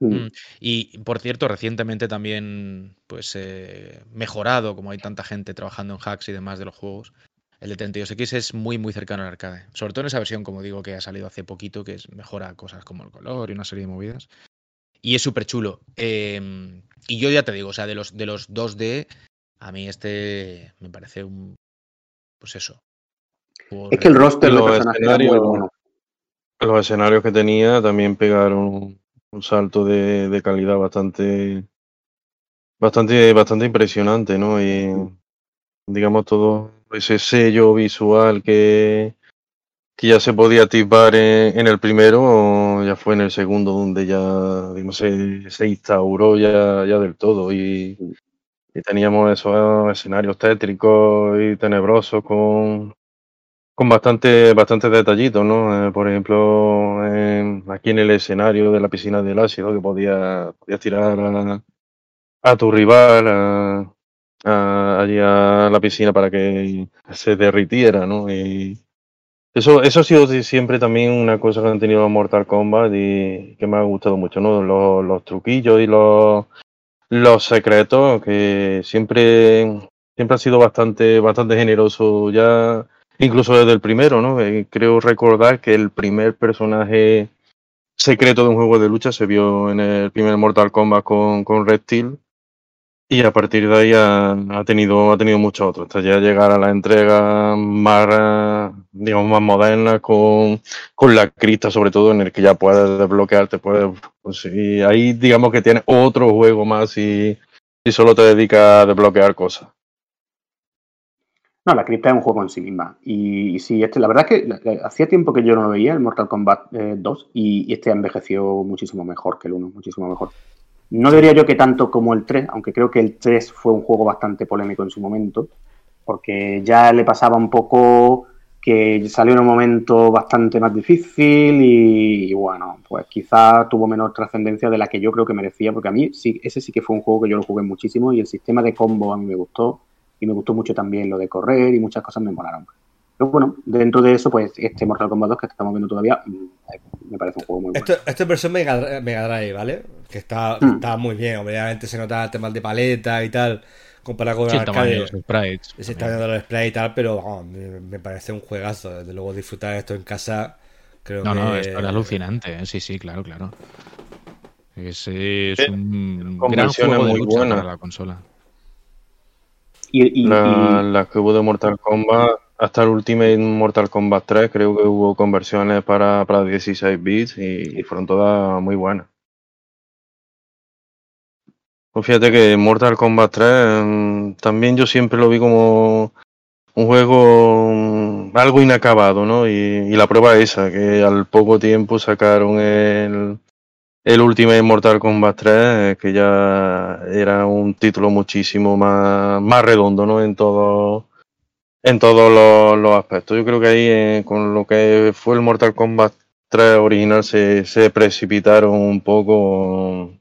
Mm. Mm, Y por cierto, recientemente también, pues, eh, mejorado, como hay tanta gente trabajando en hacks y demás de los juegos. El de 32X es muy, muy cercano al arcade. Sobre todo en esa versión, como digo, que ha salido hace poquito, que es, mejora cosas como el color y una serie de movidas. Y es súper chulo. Eh, y yo ya te digo, o sea, de los, de los 2D, a mí este me parece un. Pues eso. Es que el roster de los personajes era muy escenarios- bueno. Los escenarios que tenía también pegaron un salto de, de calidad bastante, bastante, bastante impresionante, ¿no? Y digamos todo ese sello visual que, que ya se podía atisbar en, en el primero, ya fue en el segundo donde ya, digamos, se, se instauró ya, ya del todo y, y teníamos esos escenarios tétricos y tenebrosos con, con bastante, bastante detallitos, ¿no? Eh, por ejemplo, en- aquí en el escenario de la piscina del ácido, que podías, tirar a, a tu rival a- a- allí a la piscina para que se derritiera, ¿no? Y eso, eso ha sido si- siempre también una cosa que han tenido Mortal Kombat y que me ha gustado mucho, ¿no? Los, los truquillos y los, los secretos, que siempre, siempre ha sido bastante, bastante generoso ya incluso desde el primero, ¿no? Eh, creo recordar que el primer personaje secreto de un juego de lucha se vio en el primer Mortal Kombat con, con Red Steel. Y a partir de ahí ha, ha tenido ha tenido muchos otros. Hasta ya llegar a la entrega más digamos más moderna con, con la crista sobre todo en el que ya puedes desbloquearte puedes y ahí digamos que tienes otro juego más y, y solo te dedicas a desbloquear cosas No, la cripta es un juego en sí misma. Y, y sí, este, la verdad es que la- la- hacía tiempo que yo no lo veía, el Mortal Kombat eh, 2, y, y este envejeció muchísimo mejor que el 1, muchísimo mejor. No diría yo que tanto como el 3, aunque creo que el 3 fue un juego bastante polémico en su momento, porque ya le pasaba un poco que salió en un momento bastante más difícil y, y bueno, pues quizá tuvo menos trascendencia de la que yo creo que merecía, porque a mí sí, ese sí que fue un juego que yo lo jugué muchísimo y el sistema de combo a mí me gustó y me gustó mucho también lo de correr y muchas cosas me molaron. Pero bueno, dentro de eso, pues este Mortal Kombat 2 que estamos viendo todavía, mm, me parece un juego muy bueno. Esto, esto es versión Mega, Dri- Mega Drive, ¿vale? Que está, Mm. está muy bien, obviamente se nota temas de paleta y tal, comparado con Sí, el arcade. los sprites. Se está viendo el display y tal, pero vamos, me, me parece un juegazo. Desde luego disfrutar esto en casa, creo No, que... no, esto era alucinante, ¿eh? sí, sí, claro, claro. Ese es Sí, un gran juego de muy lucha buenas. para la consola. Y, y- La- y- las que hubo de Mortal Kombat, hasta el Ultimate Mortal Kombat 3, creo que hubo conversiones para, para 16 bits y, y fueron todas muy buenas. Pues fíjate que Mortal Kombat 3 mm, también yo siempre lo vi como un juego mm, algo inacabado, ¿no? Y, y la prueba es esa, que al poco tiempo sacaron el, el Ultimate Mortal Kombat 3, eh, que ya era un título muchísimo más, más redondo, ¿no? En todo en todos los, aspectos. Yo creo que ahí eh, con lo que fue el Mortal Kombat 3 original se, se precipitaron un poco,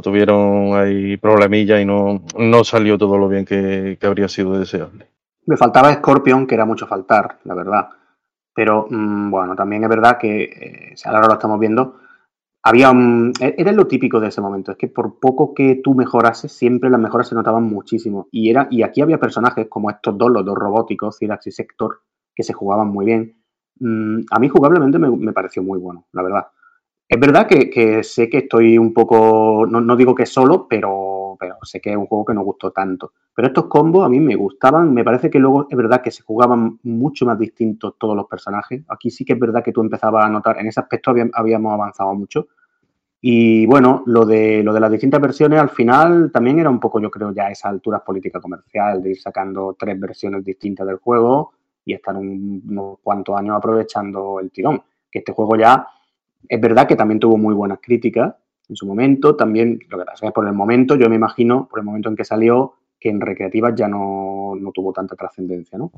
tuvieron ahí problemillas y no, no salió todo lo bien que, habría sido deseable. Me faltaba Scorpion, que era mucho faltar, la verdad. Pero mm, bueno, también es verdad que, eh, ahora lo estamos viendo, había e-, era lo típico de ese momento, es que por poco que tú mejorases, siempre las mejoras se notaban muchísimo. Y, era, y aquí había personajes como estos dos, los dos robóticos, Cyrax y Sector, que se jugaban muy bien. Mm, a mí jugablemente me, pareció muy bueno, la verdad. Es verdad que, sé que estoy un poco, no, digo que solo, pero, pero sé que es un juego que no gustó tanto. Pero estos combos a mí me gustaban, me parece que luego es verdad que se jugaban mucho más distintos todos los personajes. Aquí sí que es verdad que tú empezabas a notar, en ese aspecto habíamos avanzado mucho y bueno, lo de, lo de las distintas versiones al final también era un poco, yo creo, ya esa altura política comercial, de ir sacando tres versiones distintas del juego y estar unos cuantos años aprovechando el tirón. Que este juego ya es verdad que también tuvo muy buenas críticas en su momento. También, lo que pasa es por el momento, yo me imagino, por el momento en que salió, que en recreativas ya no, no tuvo tanta trascendencia, ¿no?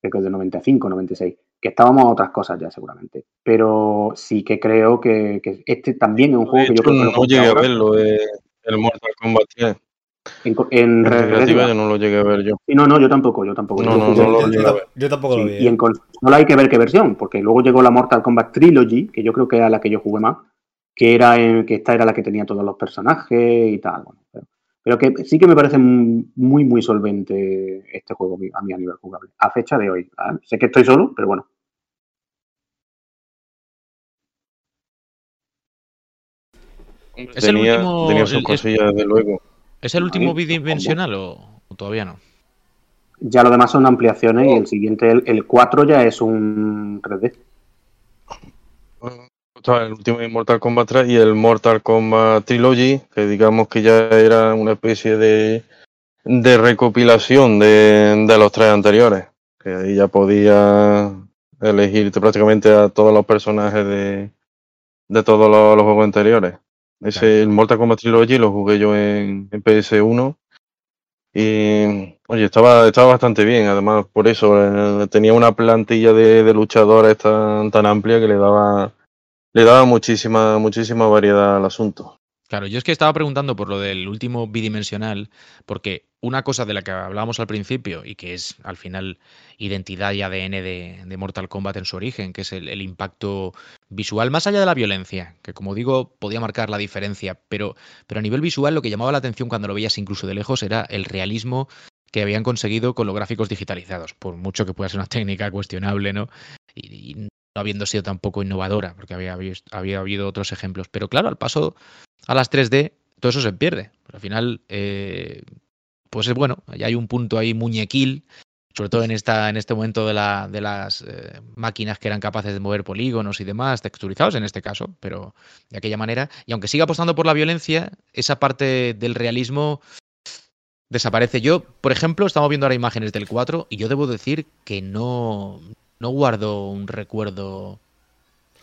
Creo que es de 95, 96 que estábamos a otras cosas ya seguramente. Pero sí que creo que, este también es un juego que yo creo que... No llegué a verlo, eh, el Mortal Kombat 3. En, en, recreativa no lo llegué a ver yo. no, no, yo tampoco, yo tampoco. No, no, no, lo ver. Yo tampoco lo vi. Y en consola hay que ver qué versión, porque luego llegó la Mortal Kombat Trilogy, que yo creo que era la que yo jugué más, que era en, que esta era la que tenía todos los personajes y tal. Bueno, pero, pero que sí que me parece muy, muy solvente este juego a mí a nivel jugable, a fecha de hoy. Sé que estoy solo, pero bueno. ¿Es el último, tenía sus cosillas, desde luego. ¿Es el último bidimensional o, todavía no? Ya lo demás son ampliaciones y el siguiente, el, 4 ya es un 3D. El último Mortal Kombat 3 y el Mortal Kombat Trilogy, que digamos que ya era una especie de, de recopilación de, de los tres anteriores. Que ahí ya podía elegirte prácticamente a todos los personajes de, de todos los, juegos anteriores. Ese, el Mortal Kombat Trilogy lo jugué yo en, PS1 y oye, estaba, estaba bastante bien, además por eso eh, tenía una plantilla de, de, luchadores tan, tan amplia que le daba, le daba muchísima, muchísima variedad al asunto. Claro, yo es que estaba preguntando por lo del último bidimensional, porque una cosa de la que hablábamos al principio y que es al final identidad y ADN de, Mortal Kombat en su origen, que es el, impacto visual, más allá de la violencia, que como digo podía marcar la diferencia, pero, pero a nivel visual lo que llamaba la atención cuando lo veías incluso de lejos era el realismo que habían conseguido con los gráficos digitalizados, por mucho que pueda ser una (laughs) técnica cuestionable, ¿no? Y, no habiendo sido tampoco innovadora, porque había, habido otros ejemplos. Pero claro, al paso a las 3D, todo eso se pierde. Al final, eh, pues es bueno, ya hay un punto ahí muñequil, sobre todo en, esta, en este momento de las eh, máquinas que eran capaces de mover polígonos y demás, texturizados en este caso, pero de aquella manera. Y aunque siga apostando por la violencia, esa parte del realismo desaparece. Yo, por ejemplo, estamos viendo ahora imágenes del 4 y yo debo decir que no, no guardo un recuerdo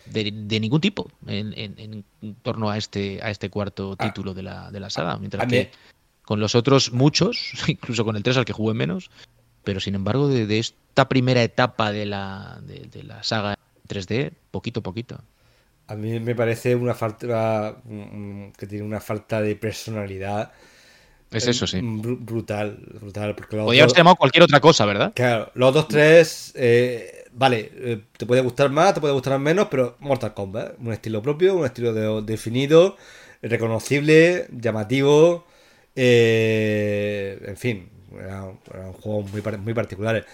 de, ningún tipo en, torno a este, a este cuarto ah. título de la, de la saga. Mientras que con los otros muchos, (laughs) incluso con el 3 al que jugué menos, pero sin embargo de, esta primera etapa de la, de, la saga 3D, poquito a poquito. A mí me parece una falta que tiene una falta de personalidad. Es eso, sí. Brutal, brutal. Porque Podría haber llamado cualquier otra cosa, ¿verdad? Claro, los dos tres eh, vale, eh, te puede gustar más, te puede gustar menos, pero Mortal Kombat, un estilo propio, un estilo definido, reconocible, llamativo, eh, en fin, eran, juegos muy, muy particulares.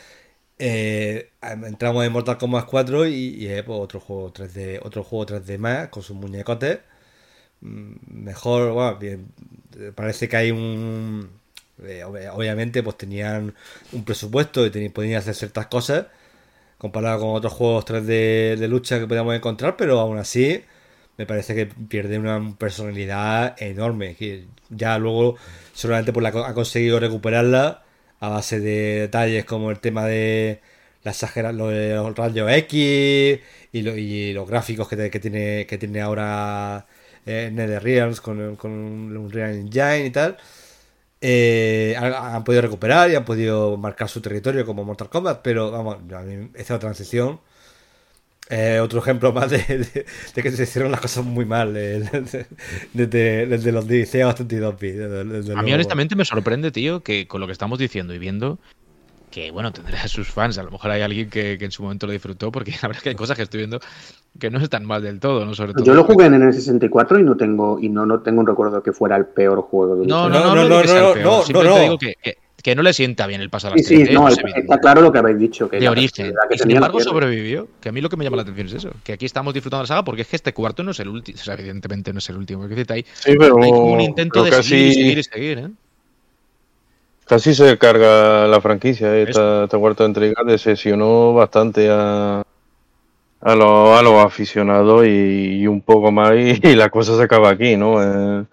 Eh, entramos en Mortal Kombat 4 y, y pues, otro juego 3D, otro juego 3D más con sus muñecotes. Mm, mejor, bueno, bien, parece que hay un obviamente pues tenían un presupuesto y podían hacer ciertas cosas comparado con otros juegos 3D de lucha que podíamos encontrar, pero aún así me parece que pierde una personalidad enorme. Que ya luego solamente por la, ha conseguido recuperarla a base de detalles como el tema de la exagera, lo de los rayos X y, los gráficos que, tiene, que tiene ahora eh, NetherRealms con, con Unreal Engine y tal. Eh, han, han podido recuperar y han podido marcar su territorio como Mortal Kombat, pero vamos, a mí esta transición eh, otro ejemplo más de, de- de que se hicieron las cosas muy mal eh, (laughs) desde, los 16 a 32 desde- desde A mí honestamente me sorprende, tío, que con lo que estamos diciendo y viendo, que bueno, tendrá sus fans, a lo mejor hay alguien que, que en su momento lo disfrutó, porque (laughs) la verdad es que hay cosas que estoy viendo que no están mal del todo, ¿no? Sobre todo. Yo lo jugué en el 64 y no tengo y no, no tengo un recuerdo de que fuera el peor juego de No, no, no, No, no, no, que no, peor, no, no, simplemente no. digo que, que- que no le sienta bien el paso a las Sí, sí, 3D, no, está, claro lo que habéis dicho. Que de origen. que Y sin embargo sobrevivió. Que a mí lo que me llama la atención es eso. Que aquí estamos disfrutando de la saga porque es que este cuarto no es el último. O sea, evidentemente no es el último. Porque hay, Sí, pero, hay como un intento de seguir y seguir y seguir, ¿eh? Casi se carga la franquicia. Esta, esta cuarta entrega decepcionó bastante a, a, los, a los aficionados y, y un poco más y, y la cosa se acaba aquí, ¿no? Eh,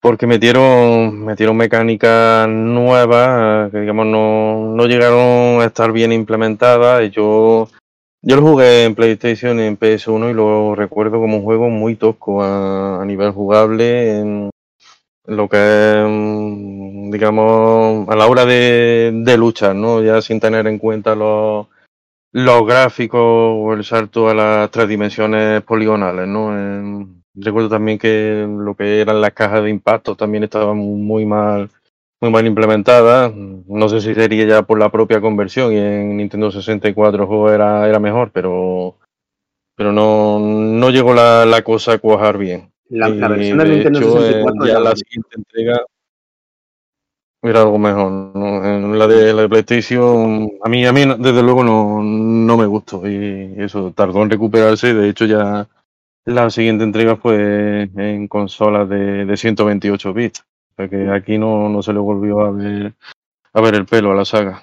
porque metieron, metieron mecánicas nuevas eh, que digamos no, no llegaron a estar bien implementadas. Y yo, yo lo jugué en PlayStation y en PS1 y lo recuerdo como un juego muy tosco a, a nivel jugable. En, lo que es, mm, digamos, a la hora de, de luchar, ¿no? Ya sin tener en cuenta los, los gráficos o el salto a las tres dimensiones poligonales, ¿no? Recuerdo también que lo que eran las cajas de impacto también estaban muy mal, muy mal implementadas. No sé si sería ya por la propia conversión y en Nintendo 64 el juego era, era mejor, pero, pero no, no llegó la, la cosa a cuajar bien. La, la versión de de Nintendo hecho, eh, 64 ya ya la la- siguiente entrega era algo mejor. ¿no? La de la de PlayStation, a mí, a mí desde luego no, no me gustó y eso tardó en recuperarse. De hecho, ya la siguiente entrega fue en consolas de, de 128 bits. Porque aquí no, no se le volvió a ver, a ver el pelo a la saga.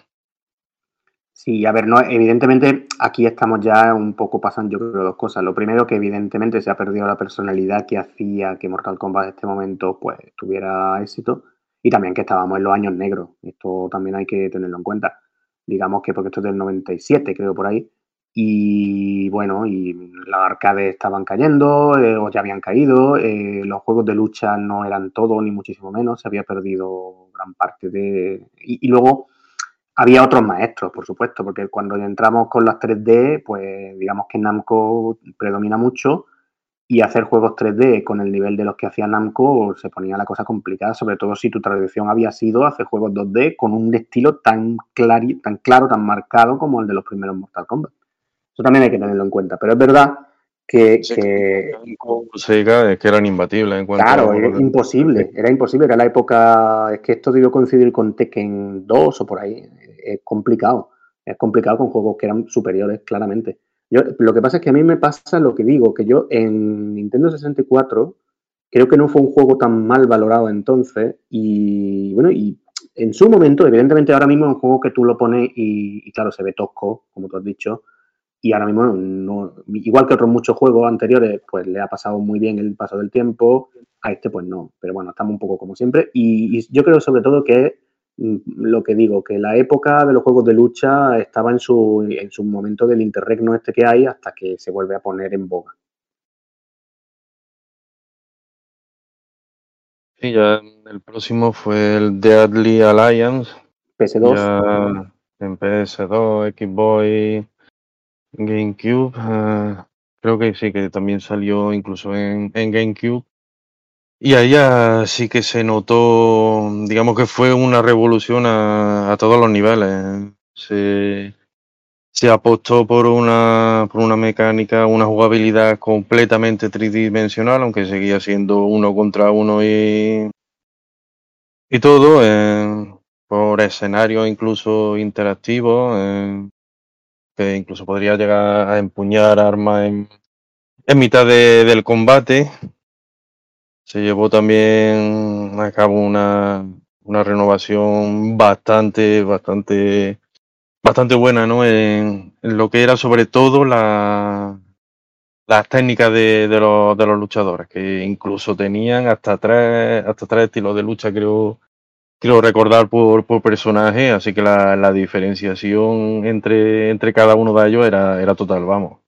Sí, a ver, no, evidentemente aquí estamos ya un poco pasando, yo creo, dos cosas. Lo primero, que evidentemente se ha perdido la personalidad que hacía que Mortal Kombat en este momento pues tuviera éxito y también que estábamos en los años negros. Esto también hay que tenerlo en cuenta. Digamos que porque esto es del 97, creo, por ahí. Y bueno, y las arcades estaban cayendo eh, o ya habían caído. eh, los juegos de lucha no eran todo, ni muchísimo menos. Se había perdido gran parte de... y- y luego había otros maestros, por supuesto, porque cuando entramos con las 3D, pues digamos que Namco predomina mucho y hacer juegos 3D con el nivel de los que hacía Namco se ponía la cosa complicada, sobre todo si tu tradición había sido hacer juegos 2D con un estilo tan, clari- tan claro, tan marcado como el de los primeros Mortal Kombat. Eso también hay que tenerlo en cuenta, pero es verdad que, Sí, que es que eran imbatibles en cuanto Claro, a era imposible, era imposible. Era la época, es que esto debió coincidir con Tekken 2 o por ahí. Es complicado, es complicado con juegos que eran superiores, claramente. Yo, lo que pasa es que a mí me pasa lo que digo, que yo en Nintendo 64 creo que no fue un juego tan mal valorado entonces y bueno, y en su momento, evidentemente ahora mismo es un juego que tú lo pones y, claro, se ve tosco, como tú has dicho, y ahora mismo, no, igual que otros muchos juegos anteriores, pues le ha pasado muy bien el paso del tiempo. A este, pues no. Pero bueno, estamos un poco como siempre. Y, y yo creo sobre todo que lo que digo, que la época de los juegos de lucha estaba en su, en su momento del interregno este que hay hasta que se vuelve a poner en boga. Sí, ya el próximo fue el Deadly Alliance. PS2, Ya en PS2, Xbox, GameCube. eh, creo que sí, que también salió incluso en, en GameCube. Y ahí sí que se notó, digamos que fue una revolución a, a todos los niveles. Se, se apostó por una, por una mecánica, una jugabilidad completamente tridimensional, aunque seguía siendo uno contra uno y, y todo, eh, por escenarios incluso interactivos, eh, que incluso podría llegar a empuñar armas en, en mitad de- del combate. Se llevó también a cabo una, una renovación bastante, bastante, bastante buena, ¿no? En, lo que era sobre todo la, las técnicas de, de los, de los luchadores, que incluso tenían hasta tres, hasta tres estilos de lucha, creo, creo recordar por, por personaje, así que la, la diferenciación entre, entre cada uno de ellos era, era total, vamos.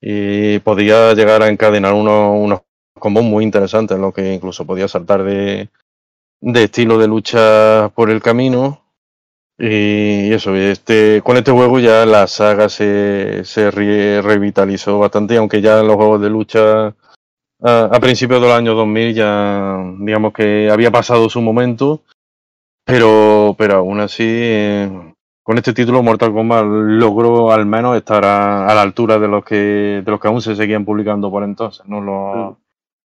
Y podía llegar a encadenar unos, unos combos muy interesantes, en los que incluso podía saltar de, de estilo de lucha por el camino. Y eso, este, con este juego ya la saga se, se revitalizó bastante, aunque ya los juegos de lucha a, a principios del año 2000 ya, digamos que había pasado su momento, pero, pero aún así, eh, con este título Mortal Kombat logró al menos estar a, a, la altura de los que de los que aún se seguían publicando por entonces, ¿no? Los.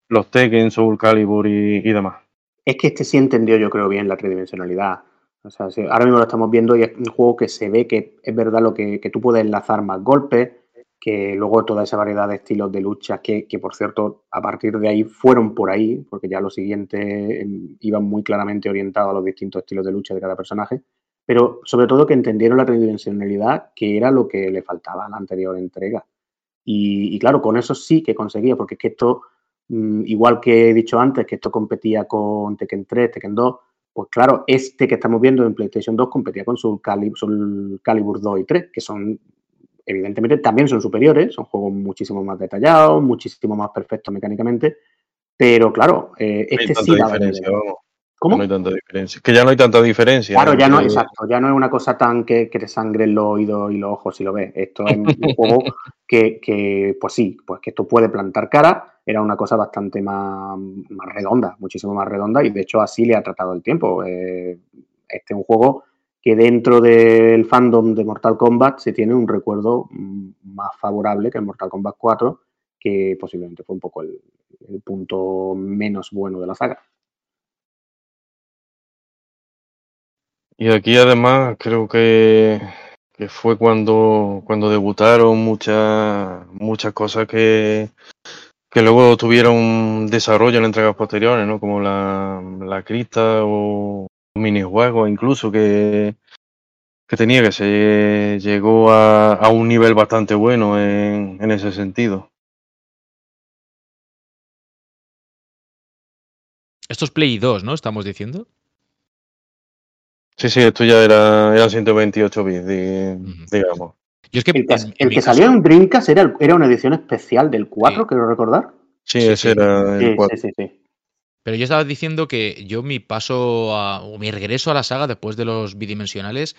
Los Tekken, Soul Calibur y, demás. Es que este sí entendió, yo creo, bien la tridimensionalidad. O sea, ahora mismo lo estamos viendo y es un juego que se ve que es verdad lo que, tú puedes enlazar más golpes, que luego toda esa variedad de estilos de lucha, que, que, por cierto, a partir de ahí fueron por ahí, porque ya los siguientes em, iban muy claramente orientados a los distintos estilos de lucha de cada personaje, pero sobre todo que entendieron la tridimensionalidad, que era lo que le faltaba a la anterior entrega. Y, y claro, con eso sí que conseguía, porque es que esto, igual que he dicho antes, que esto competía con Tekken 3, Tekken 2, pues claro, este que estamos viendo en PlayStation 2 competía con Soul Calibur, Soul Calibur 2 y 3, que son, evidentemente, también son superiores, son juegos muchísimo más detallados, muchísimo más perfectos mecánicamente, pero claro, eh, este sí da diferencia, ¿Cómo? No hay tanta diferencia. Que ya no hay tanta diferencia. Claro, ya no, exacto. Ya no es una cosa tan que, que te sangre los oídos y los ojos si lo ves. Esto es un (laughs) juego que, que, pues sí, pues que esto puede plantar cara. Era una cosa bastante más, redonda, muchísimo más redonda, y de hecho así le ha tratado el tiempo. Eh, este es un juego que dentro del fandom de Mortal Kombat se tiene un recuerdo más favorable que el Mortal Kombat 4, que posiblemente fue un poco el, el punto menos bueno de la saga. Y aquí además creo que, que fue cuando, cuando debutaron muchas, muchas cosas que, que luego tuvieron desarrollo en entregas posteriores, ¿no? Como la, la crista o minijuegos incluso que, que tenía que se llegó a, a un nivel bastante bueno en, en ese sentido. Esto es Play 2, ¿no? Estamos diciendo. Sí, sí, esto ya era, era 128 bits, digamos. Yo es que, el que, en, el que salió en Dreamcast era, era, una edición especial del 4, sí. quiero recordar. Sí, sí ese era el 4. Sí, sí, Pero yo estaba diciendo que yo mi paso a, o mi regreso a la saga después de los bidimensionales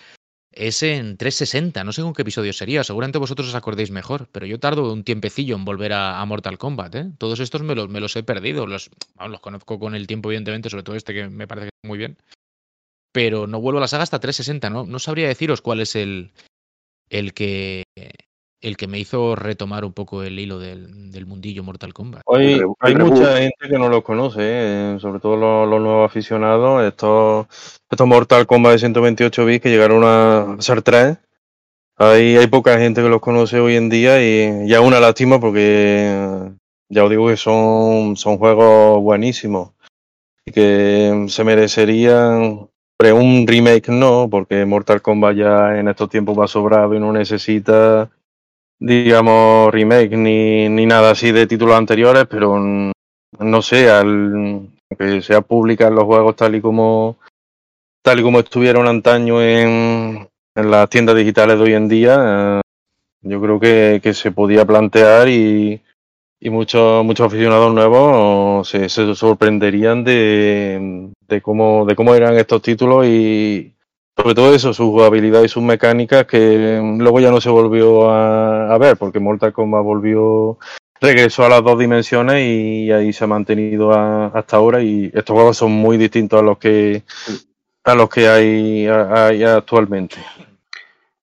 es en 360. No sé con qué episodio sería. Seguramente vosotros os acordéis mejor. Pero yo tardo un tiempecillo en volver a, a Mortal Kombat. ¿eh? Todos estos me los, me los he perdido. Los, bueno, los conozco con el tiempo, evidentemente. Sobre todo este que me parece que muy bien pero no vuelvo a la saga hasta 360, ¿no? No sabría deciros cuál es el, el que el que me hizo retomar un poco el hilo del, del mundillo Mortal Kombat. Hay, hay mucha gente que no los conoce, ¿eh? sobre todo los, los, nuevos aficionados, estos, estos Mortal Kombat de 128 bits que llegaron a ser 3. Hay, hay poca gente que los conoce hoy en día y ya una lástima porque ya os digo que son, son juegos buenísimos y que se merecerían pero un remake no, porque Mortal Kombat ya en estos tiempos va sobrado y no necesita, digamos, remake ni, ni nada así de títulos anteriores, pero no sé, al que sea publicar los juegos tal y como tal y como estuvieron antaño en, en las tiendas digitales de hoy en día, eh, yo creo que, que se podía plantear y, y muchos muchos aficionados nuevos se, se sorprenderían de, de, cómo, de cómo eran estos títulos y sobre todo eso, su jugabilidad y sus mecánicas que luego ya no se volvió a, ver porque Mortal Kombat volvió regresó a las dos dimensiones y ahí se ha mantenido a, hasta ahora y estos juegos son muy distintos a los que a los que hay, hay actualmente.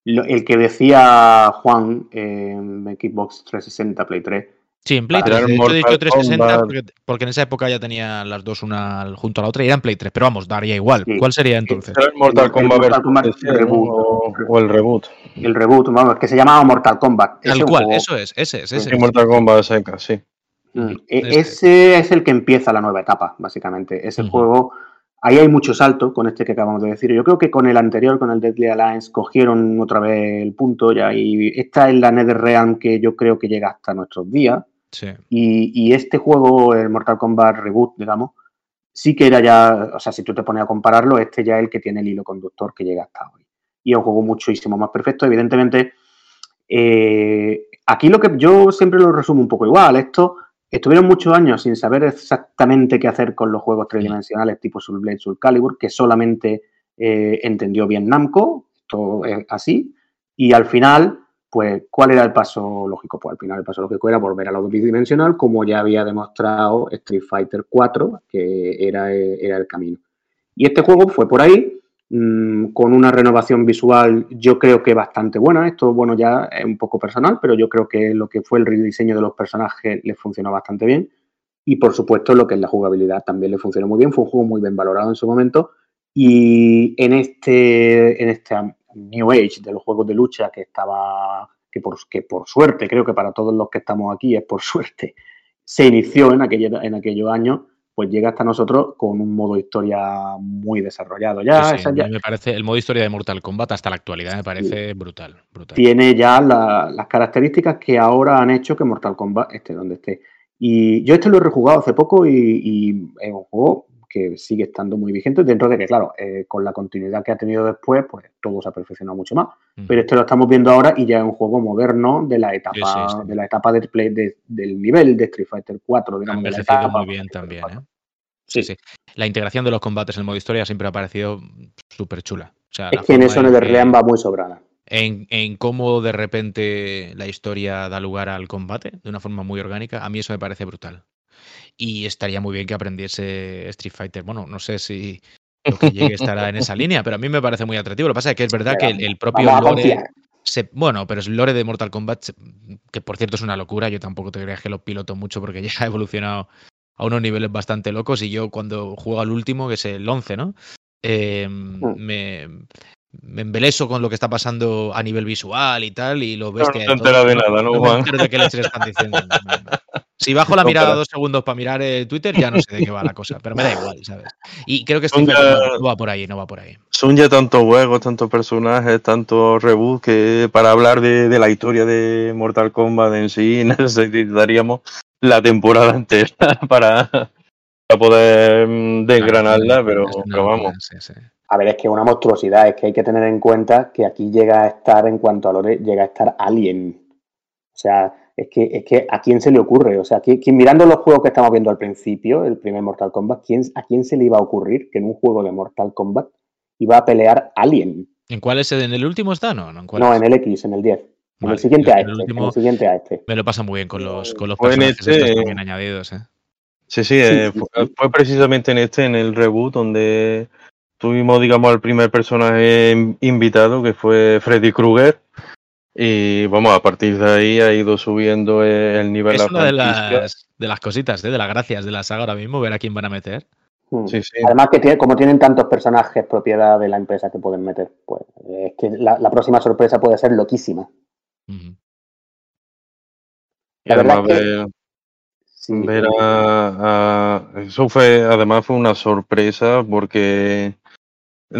El que decía Juan en eh, Xbox 360 Play 3 Sí, en Play 3. De hecho, he dicho 360 porque, porque, en esa época ya tenía las dos una junto a la otra y eran Play 3, pero vamos, daría igual. Sí. ¿Cuál sería entonces? Era el Mortal Kombat, Mortal Kombat el reboot. O, o, el reboot. El reboot, vamos, que se llamaba Mortal Kombat. Tal cual, juego... eso es, ese es. Ese sí, Mortal Kombat seca, sí. Mm. Este. Ese es el que empieza la nueva etapa, básicamente. Ese uh -huh. juego, ahí hay mucho salto con este que acabamos de decir. Yo creo que con el anterior, con el Deadly Alliance, cogieron otra vez el punto ya y esta es la NetherRealm que yo creo que llega hasta nuestros días Y, este juego, el Mortal Kombat Reboot, digamos, sí que era ya, o sea, si tú te pones a compararlo, este ya es el que tiene el hilo conductor que llega hasta hoy. Y es un juego muchísimo más perfecto. Evidentemente, eh, aquí lo que yo siempre lo resumo un poco igual. Esto estuvieron muchos años sin saber exactamente qué hacer con los juegos tridimensionales tipo Soul Blade, Soul Calibur, que solamente eh, entendió bien Namco, todo es así, y al final, pues, ¿cuál era el paso lógico? Pues al final el paso lógico era volver a lo bidimensional, como ya había demostrado Street Fighter 4, que era, el camino. Y este juego fue por ahí, mmm, con una renovación visual, yo creo que bastante buena. Esto, bueno, ya es un poco personal, pero yo creo que lo que fue el rediseño de los personajes le funcionó bastante bien. Y por supuesto, lo que es la jugabilidad también le funcionó muy bien. Fue un juego muy bien valorado en su momento. Y en este, en este New Age de los juegos de lucha que estaba, que por, que por suerte, creo que para todos los que estamos aquí es por (laughs) suerte, se inició en, aquello, en aquellos años, pues llega hasta nosotros con un modo historia muy desarrollado. Ya, sí, sí, ya... me parece el modo historia de Mortal Kombat hasta la actualidad me parece sí. brutal, brutal, Tiene ya la, las características que ahora han hecho que Mortal Kombat esté donde esté. Y yo este lo he rejugado hace poco y, y es un juego que sigue estando muy vigente, dentro de que, claro, eh, con la continuidad que ha tenido después, pues todo se ha perfeccionado mucho más. -huh. Pero esto lo estamos viendo ahora y ya es un juego moderno de la etapa, sí, sí, de la etapa de play de, del nivel de Street Fighter 4, digamos. Etapa, muy bien también, ¿eh? Sí, sí. La integración de los combates en el modo historia siempre ha parecido súper chula. O sea, es que en eso NetherRealm va muy sobrada. En, en, cómo de repente la historia da lugar al combate de una forma muy orgánica, a mí eso me parece brutal y estaría muy bien que aprendiese Street Fighter. Bueno, no sé si lo que llegue estará en esa (laughs) línea, pero a mí me parece muy atractivo. Lo que pasa es que es verdad que el, el propio lore... Se, bueno, pero el lore de Mortal Kombat, que por cierto es una locura, yo tampoco te creas que lo piloto mucho porque (laughs) ya ha evolucionado a unos niveles bastante locos y yo cuando juego al último, que es el 11, ¿no? Eh, mm. me, me embeleso con lo que está pasando a nivel visual y tal, y lo ves no, que. No te de nada, ¿no, Juan? No de qué leches (laughs) están diciendo. Si bajo la mirada dos segundos para mirar eh, Twitter, ya no sé de qué va la cosa, pero me da igual, ¿sabes? Y creo que no va por ahí, no va por ahí. Son ya tantos juegos, tantos personajes, tantos reboots que para hablar de, de, la historia de Mortal Kombat en sí (laughs) necesitaríamos la temporada entera (laughs) para, para poder mm, desgranarla, pero, pero vamos. Sí, sí. A ver, es que es una monstruosidad, es que hay que tener en cuenta que aquí llega a estar, en cuanto a lore, llega a estar Alien. O sea, es que, es que a quién se le ocurre, o sea, ¿quién, quién, mirando los juegos que estamos viendo al principio, el primer Mortal Kombat, ¿quién, ¿a quién se le iba a ocurrir que en un juego de Mortal Kombat iba a pelear Alien? ¿En cuál es? ¿En el último está? No, no, ¿en, no, en el X, en el 10. En el siguiente a este. El, último, en el siguiente a este. Me lo pasa muy bien con los, con los personajes este, estos bien añadidos, ¿eh? Sí, sí, eh, sí, fue, fue, precisamente en este, en el reboot, donde tuvimos, digamos, al primer personaje invitado, que fue Freddy Krueger. Y vamos, a partir de ahí ha ido subiendo el nivel. Es una de las, de las cositas, ¿eh? de las gracias de la saga ahora mismo, ver a quién van a meter. Hmm. Sí, sí. Además que tiene, como tienen tantos personajes propiedad de la empresa que pueden meter, pues es que la, la próxima sorpresa puede ser loquísima. Uh -huh. La verdad es que, ver, sí, ver a, a, eso fue además fue una sorpresa porque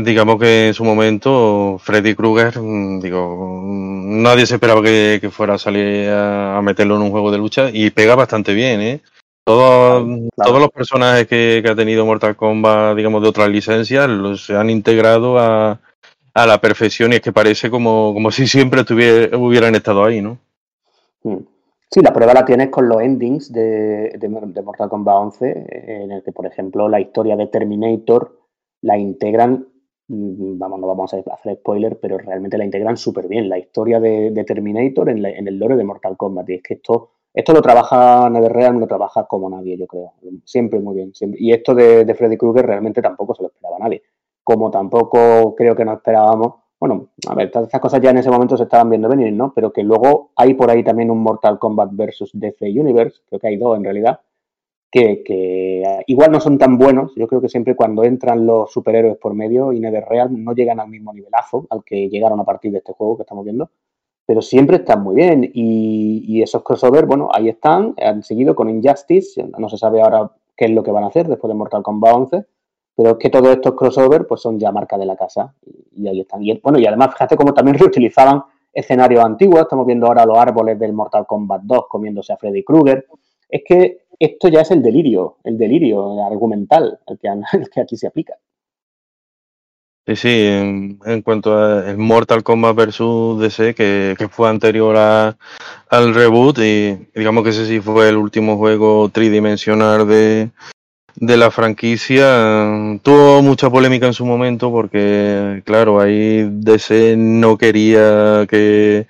digamos que en su momento Freddy Krueger, mm, digo, nadie se esperaba que, que fuera a salir a, a, meterlo en un juego de lucha y pega bastante bien, ¿eh? Todo, claro. Todos los personajes que, que, ha tenido Mortal Kombat, digamos, de otras licencias, los se han integrado a, a la perfección y es que parece como, como (laughs) si siempre tuviera, hubieran estado ahí, ¿no? Sí, la prueba la tienes con los endings de, de, de Mortal Kombat 11, en el que, por ejemplo, la historia de Terminator la integran Mm, vamos, no vamos a hacer spoiler, pero realmente la integran súper bien. La historia de, Terminator en, la, en, el lore de Mortal Kombat. Y es que esto, esto lo trabaja NetherRealm, lo trabaja como nadie, yo creo. Siempre muy bien. Y esto de, de Freddy Krueger realmente tampoco se lo esperaba nadie. Como tampoco creo que no esperábamos. Bueno, a ver, todas estas cosas ya en ese momento se estaban viendo venir, ¿no? Pero que luego hay por ahí también un Mortal Kombat versus DC Universe, creo que hay dos en realidad, que, igual no son tan buenos. Yo creo que siempre cuando entran los superhéroes por medio y NetherRealm no llegan al mismo nivelazo al que llegaron a partir de este juego que estamos viendo, pero siempre están muy bien. Y, esos crossover, bueno, ahí están, han seguido con Injustice, no se sabe ahora qué es lo que van a hacer después de Mortal Kombat 11, pero es que todos estos crossover pues son ya marca de la casa y, y ahí están. Y bueno, y además fíjate cómo también (laughs) reutilizaban escenarios antiguos, estamos viendo ahora los árboles del Mortal Kombat 2 comiéndose a Freddy Krueger. Es que esto ya es el delirio, el delirio argumental el que, el (laughs) que aquí se aplica. Sí, sí, en, en cuanto a el Mortal Kombat vs DC, que, que fue anterior a- al reboot, y digamos que ese sí fue el último juego tridimensional de, de la franquicia. Tuvo mucha polémica en su momento porque, claro, ahí DC no quería que,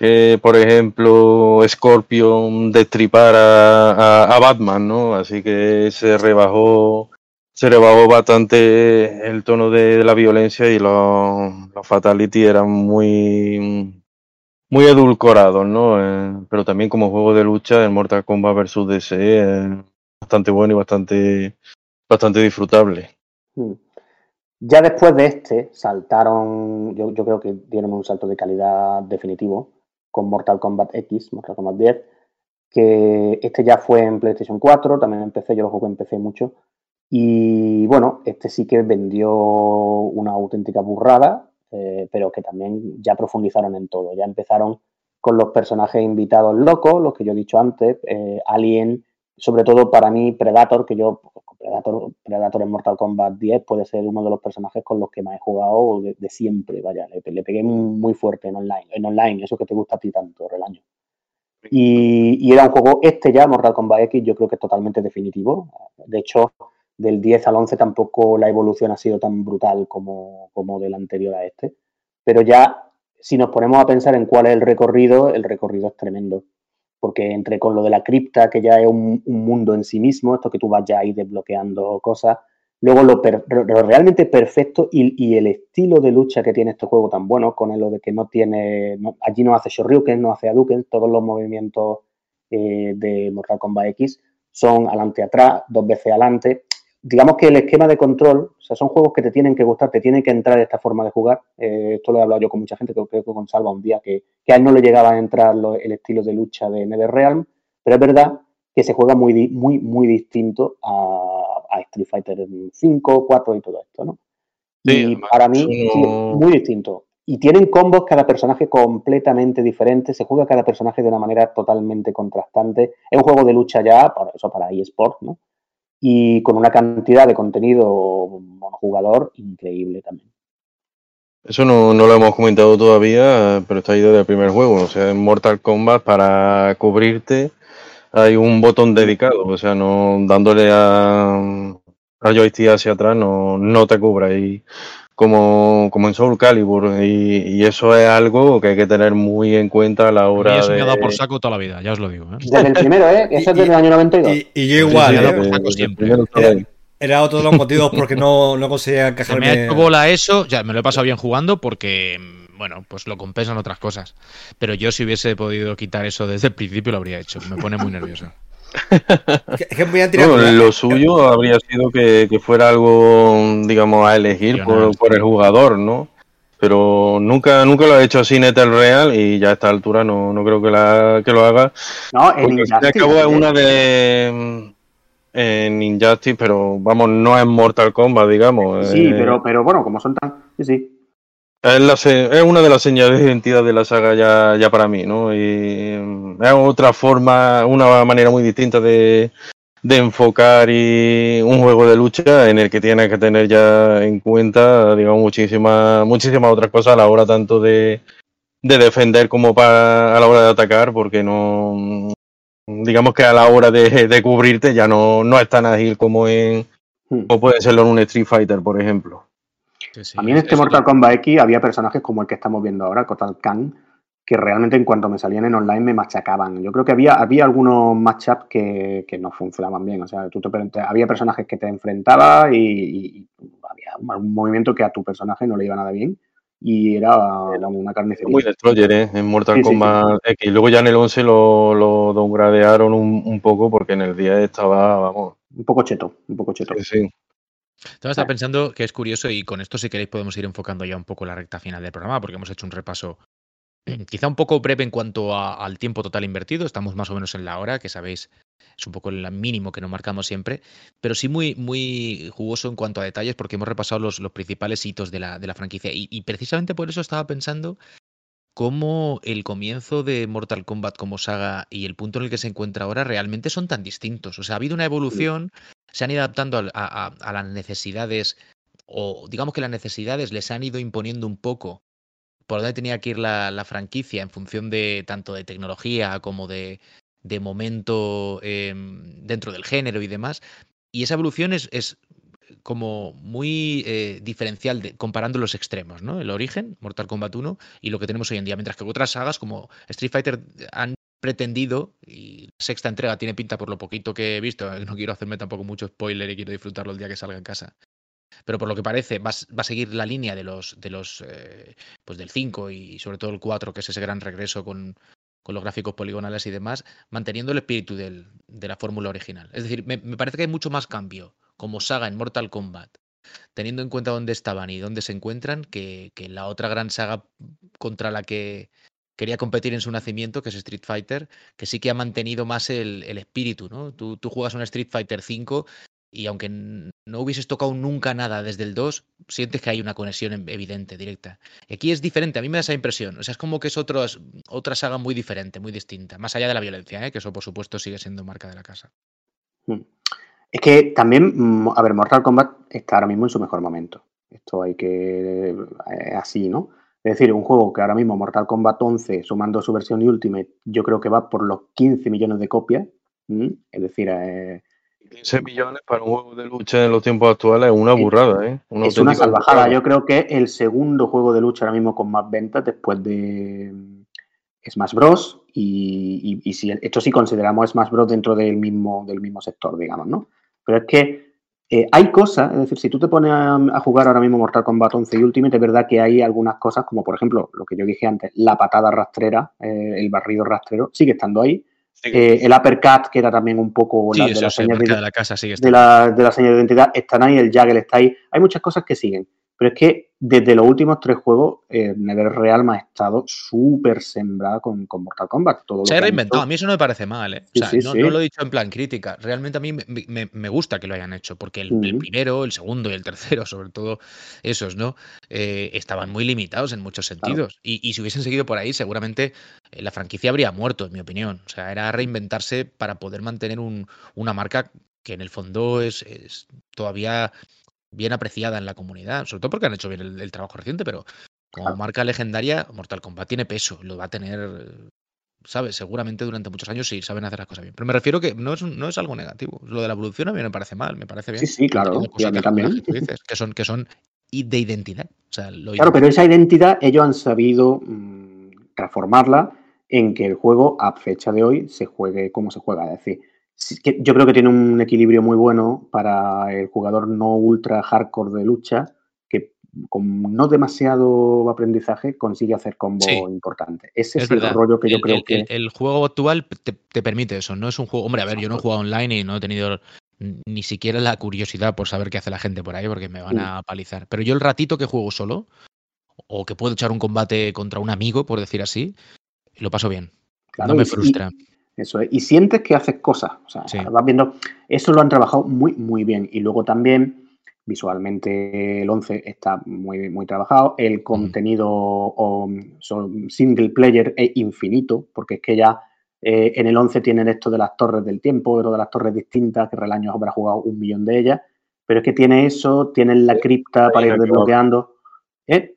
que por ejemplo, Scorpion destripara a, a Batman, ¿no? Así que se rebajó se rebajó bastante el tono de, la violencia y los, los fatality eran muy muy edulcorados, ¿no? Eh, pero también como juego de lucha, el Mortal Kombat vs DC es bastante bueno y bastante bastante disfrutable. Mm. Ya después de este, saltaron, yo, yo creo que dieron un salto de calidad definitivo con Mortal Kombat X, Mortal Kombat 10, que este ya fue en PlayStation 4, también en PC, yo lo jugué en PC mucho, y bueno, este sí que vendió una auténtica burrada, eh, pero que también ya profundizaron en todo, ya empezaron con los personajes invitados locos, los que yo he dicho antes, eh, Alien, sobre todo para mí Predator, que yo Predator, Predator en Mortal Kombat 10 puede ser uno de los personajes con los que más he jugado de, de siempre, vaya, le, le, pegué muy fuerte en online, en online, eso que te gusta a ti tanto, Relaño. Y, y, era un juego, este ya, Mortal Kombat X, yo creo que es totalmente definitivo. De hecho, del 10 al 11 tampoco la evolución ha sido tan brutal como, como del anterior a este. Pero ya, si nos ponemos a pensar en cuál es el recorrido, el recorrido es tremendo porque entre con lo de la cripta, que ya es un, un, mundo en sí mismo, esto que tú vas ya ahí desbloqueando cosas, luego lo, realmente perfecto y, el estilo de lucha que tiene este juego tan bueno, con lo de que no tiene, allí no hace Shoryuken, no hace Hadouken, todos los movimientos eh, de Mortal Kombat X son adelante atrás, dos veces adelante, digamos que el esquema de control, o sea, son juegos que te tienen que gustar, te tiene que entrar esta forma de jugar. Eh, esto lo he hablado yo con mucha gente, creo que con Salva un día, que, que, a él no le llegaba a entrar lo, el estilo de lucha de NetherRealm, pero es verdad que se juega muy, muy, muy distinto a, a Street Fighter 5, 4 y todo esto, ¿no? Sí, y para mí, sí, muy distinto. Y tienen combos cada personaje completamente diferente, se juega cada personaje de una manera totalmente contrastante. Es un juego de lucha ya, por eso para eSport, ¿no? Y con una cantidad de contenido monojugador increíble también. Eso no, no, lo hemos comentado todavía, pero está ahí desde el primer juego. O sea, en Mortal Kombat para cubrirte hay un botón dedicado. O sea, no dándole a, a joystick hacia atrás no, no te cubra. Y como, como en Soul Calibur. Y, y, eso es algo que hay que tener muy en cuenta a la hora y eso de. me ha dado por saco toda la vida, ya os lo digo. ¿eh? Desde el primero, ¿eh? (laughs) Eso es desde el año 92. Y, y yo igual, Sí, sí, ¿eh? por saco siempre. Era, era otro de los motivos porque no, no conseguía Se encajarme. me ha hecho bola eso, ya me lo he pasado bien jugando porque, bueno, pues lo compensan otras cosas. Pero yo si hubiese podido quitar eso desde el principio lo habría hecho. Me pone muy nervioso. Que lo suyo habría sido que, que fuera algo, digamos, a elegir por, por, el jugador, ¿no? Pero nunca, nunca lo ha hecho así NetherReal y ya a esta altura no, no creo que, la, que lo haga. No, en es una de en Injustice, pero vamos, no es Mortal Kombat, digamos. Sí, eh, pero, pero bueno, como son tan. Sí, sí. Es, la, es, una de las señales de identidad de la saga ya, ya para mí, ¿no? Y es otra forma, una manera muy distinta de, de enfocar y un juego de lucha en el que tienes que tener ya en cuenta, digamos, muchísimas, muchísimas otras cosas a la hora tanto de, de defender como para a la hora de atacar, porque no digamos que a la hora de, de cubrirte ya no, no es tan ágil como en como puede serlo en un Street Fighter, por ejemplo. Sí, sí. A mí en este Mortal Kombat X había personajes como el que estamos viendo ahora, Kotal Khan, que realmente en cuanto me salían en online me machacaban. Yo creo que había, había algunos matchups que, que no funcionaban bien. O sea, tú te, había personajes que te enfrentabas y, y, había un movimiento que a tu personaje no le iba nada bien. Y era una carnicería. Muy destroyer, ¿eh? En Mortal Sí, sí, Kombat X. Luego ya en el 11 lo, lo downgradearon un, un poco porque en el 10 estaba, vamos. Un poco cheto, un poco cheto. Sí, sí. Estaba estaba pensando que es curioso y con esto si queréis podemos ir enfocando ya un poco la recta final del programa porque hemos hecho un repaso (clears throat) quizá un poco breve en cuanto a, al tiempo total invertido, estamos más o menos en la hora, que sabéis es un poco el mínimo que nos marcamos siempre, pero sí muy, muy jugoso en cuanto a detalles porque hemos repasado los, los principales hitos de la, de la franquicia. Y, y, precisamente por eso estaba pensando cómo el comienzo de Mortal Kombat como saga y el punto en el que se encuentra ahora realmente son tan distintos. O sea, ha habido una evolución, se han ido adaptando a, a, a las necesidades o digamos que las necesidades les han ido imponiendo un poco por dónde tenía que ir la, franquicia en función de tanto de tecnología como de, momento em, dentro del género y demás. Y esa evolución es, como muy eh, diferencial de, comparando los extremos, ¿no? El origen, Mortal Kombat 1, y lo que tenemos hoy en día. Mientras que otras sagas como Street Fighter han pretendido, y la sexta entrega tiene pinta por lo poquito que he visto, no quiero hacerme tampoco mucho spoiler y quiero disfrutarlo el día que salga en casa, pero por lo que parece va, a seguir la línea de los, de los eh, pues del 5 y sobre todo el 4, que es ese gran regreso con, los gráficos poligonales y demás, manteniendo el espíritu de la fórmula original. Es decir, me, parece que hay mucho más cambio como saga en Mortal Kombat, teniendo en cuenta dónde estaban y dónde se encuentran, que, que la otra gran saga contra la que quería competir en su nacimiento, que es Street Fighter, que sí que ha mantenido más el, espíritu, ¿no? Tú, juegas un Street Fighter 5 y aunque no hubieses tocado nunca nada desde el 2, sientes que hay una conexión em, evidente, directa. Aquí es diferente, a mí me da esa impresión. O sea, es como que es otra saga muy diferente, muy distinta, más allá de la violencia, ¿eh? que eso por supuesto sigue siendo marca de la casa. Hmm. Es que también, mm, a ver, Mortal Kombat está ahora mismo en su mejor momento. Esto hay que. Eh, así, ¿no? Es decir, un juego que ahora mismo Mortal Kombat 11, sumando su versión Ultimate, yo creo que va por los 15 millones de copias. Es decir, eh, 15 millones para un juego de lucha en los tiempos actuales es una burrada, ¿eh? es una salvajada. Yo creo que es el segundo juego de lucha ahora mismo con más ventas después de Smash Bros. Y, si esto sí consideramos Smash Bros. dentro del mismo, del mismo sector, digamos, ¿no? Pero es que eh, hay cosas, es decir, si tú te pones a, jugar ahora mismo Mortal Kombat 11 y Ultimate, es verdad que hay algunas cosas, como por ejemplo lo que yo dije antes, la patada rastrera, eh, el barrido rastrero, sigue estando ahí eh, el uppercut, que era también un poco la, de, la señal de, la casa, de, la, de la señal de identidad, están ahí, el Jagger está ahí. Hay muchas cosas que siguen. Pero es que desde los últimos tres juegos, eh, NetherRealm ha estado súper sembrada con, Mortal Kombat. Todo Se ha reinventado. A mí eso no me parece mal. ¿eh? O sea, no, lo he dicho en plan crítica. Realmente a mí me, gusta que lo hayan hecho, porque el, primero, el segundo y el tercero, (laughs) sobre todo esos, ¿no? Eh, estaban muy limitados en muchos sentidos. Y, si hubiesen seguido por ahí, seguramente eh, la franquicia habría muerto, en mi opinión. O sea, era reinventarse para poder mantener una marca que en el fondo es, es todavía bien apreciada en la comunidad, sobre todo porque han hecho bien el, trabajo reciente, pero como marca legendaria, Mortal Kombat tiene peso, lo va a tener, ¿sabes? Seguramente durante muchos años si saben hacer las cosas bien. Pero me refiero que no es, no es algo negativo. Lo de la evolución a mí me parece mal, me parece bien. Sí, sí, claro. que, también. Que, son, que son de identidad. claro, pero esa identidad ellos han sabido mm, transformarla en que el juego a fecha de hoy se juegue como se juega. Es decir, yo creo que tiene un equilibrio muy bueno para el jugador no ultra hardcore de lucha, que con no demasiado aprendizaje consigue hacer combo importante. Ese es, el rollo que yo creo que. El, juego actual te, permite eso, no es un juego. Hombre, a ver, yo no he jugado online y no he tenido ni siquiera la curiosidad por saber qué hace la gente por ahí, porque me van a palizar. Pero yo el ratito que juego solo, o que puedo echar un combate contra un amigo, por decir así, lo paso bien. no me frustra. Eso Y sientes que haces cosas. O sea, vas viendo. Eso lo han trabajado muy, muy bien. Y luego también, visualmente, el 11 está muy, muy trabajado. El contenido single player es infinito, porque es que ya eh, en el 11 tienen esto de las torres del tiempo, de las torres distintas, que Relaños habrá jugado un millón de ellas. Pero es que tiene eso, tienen la cripta para ir desbloqueando. ¿Eh?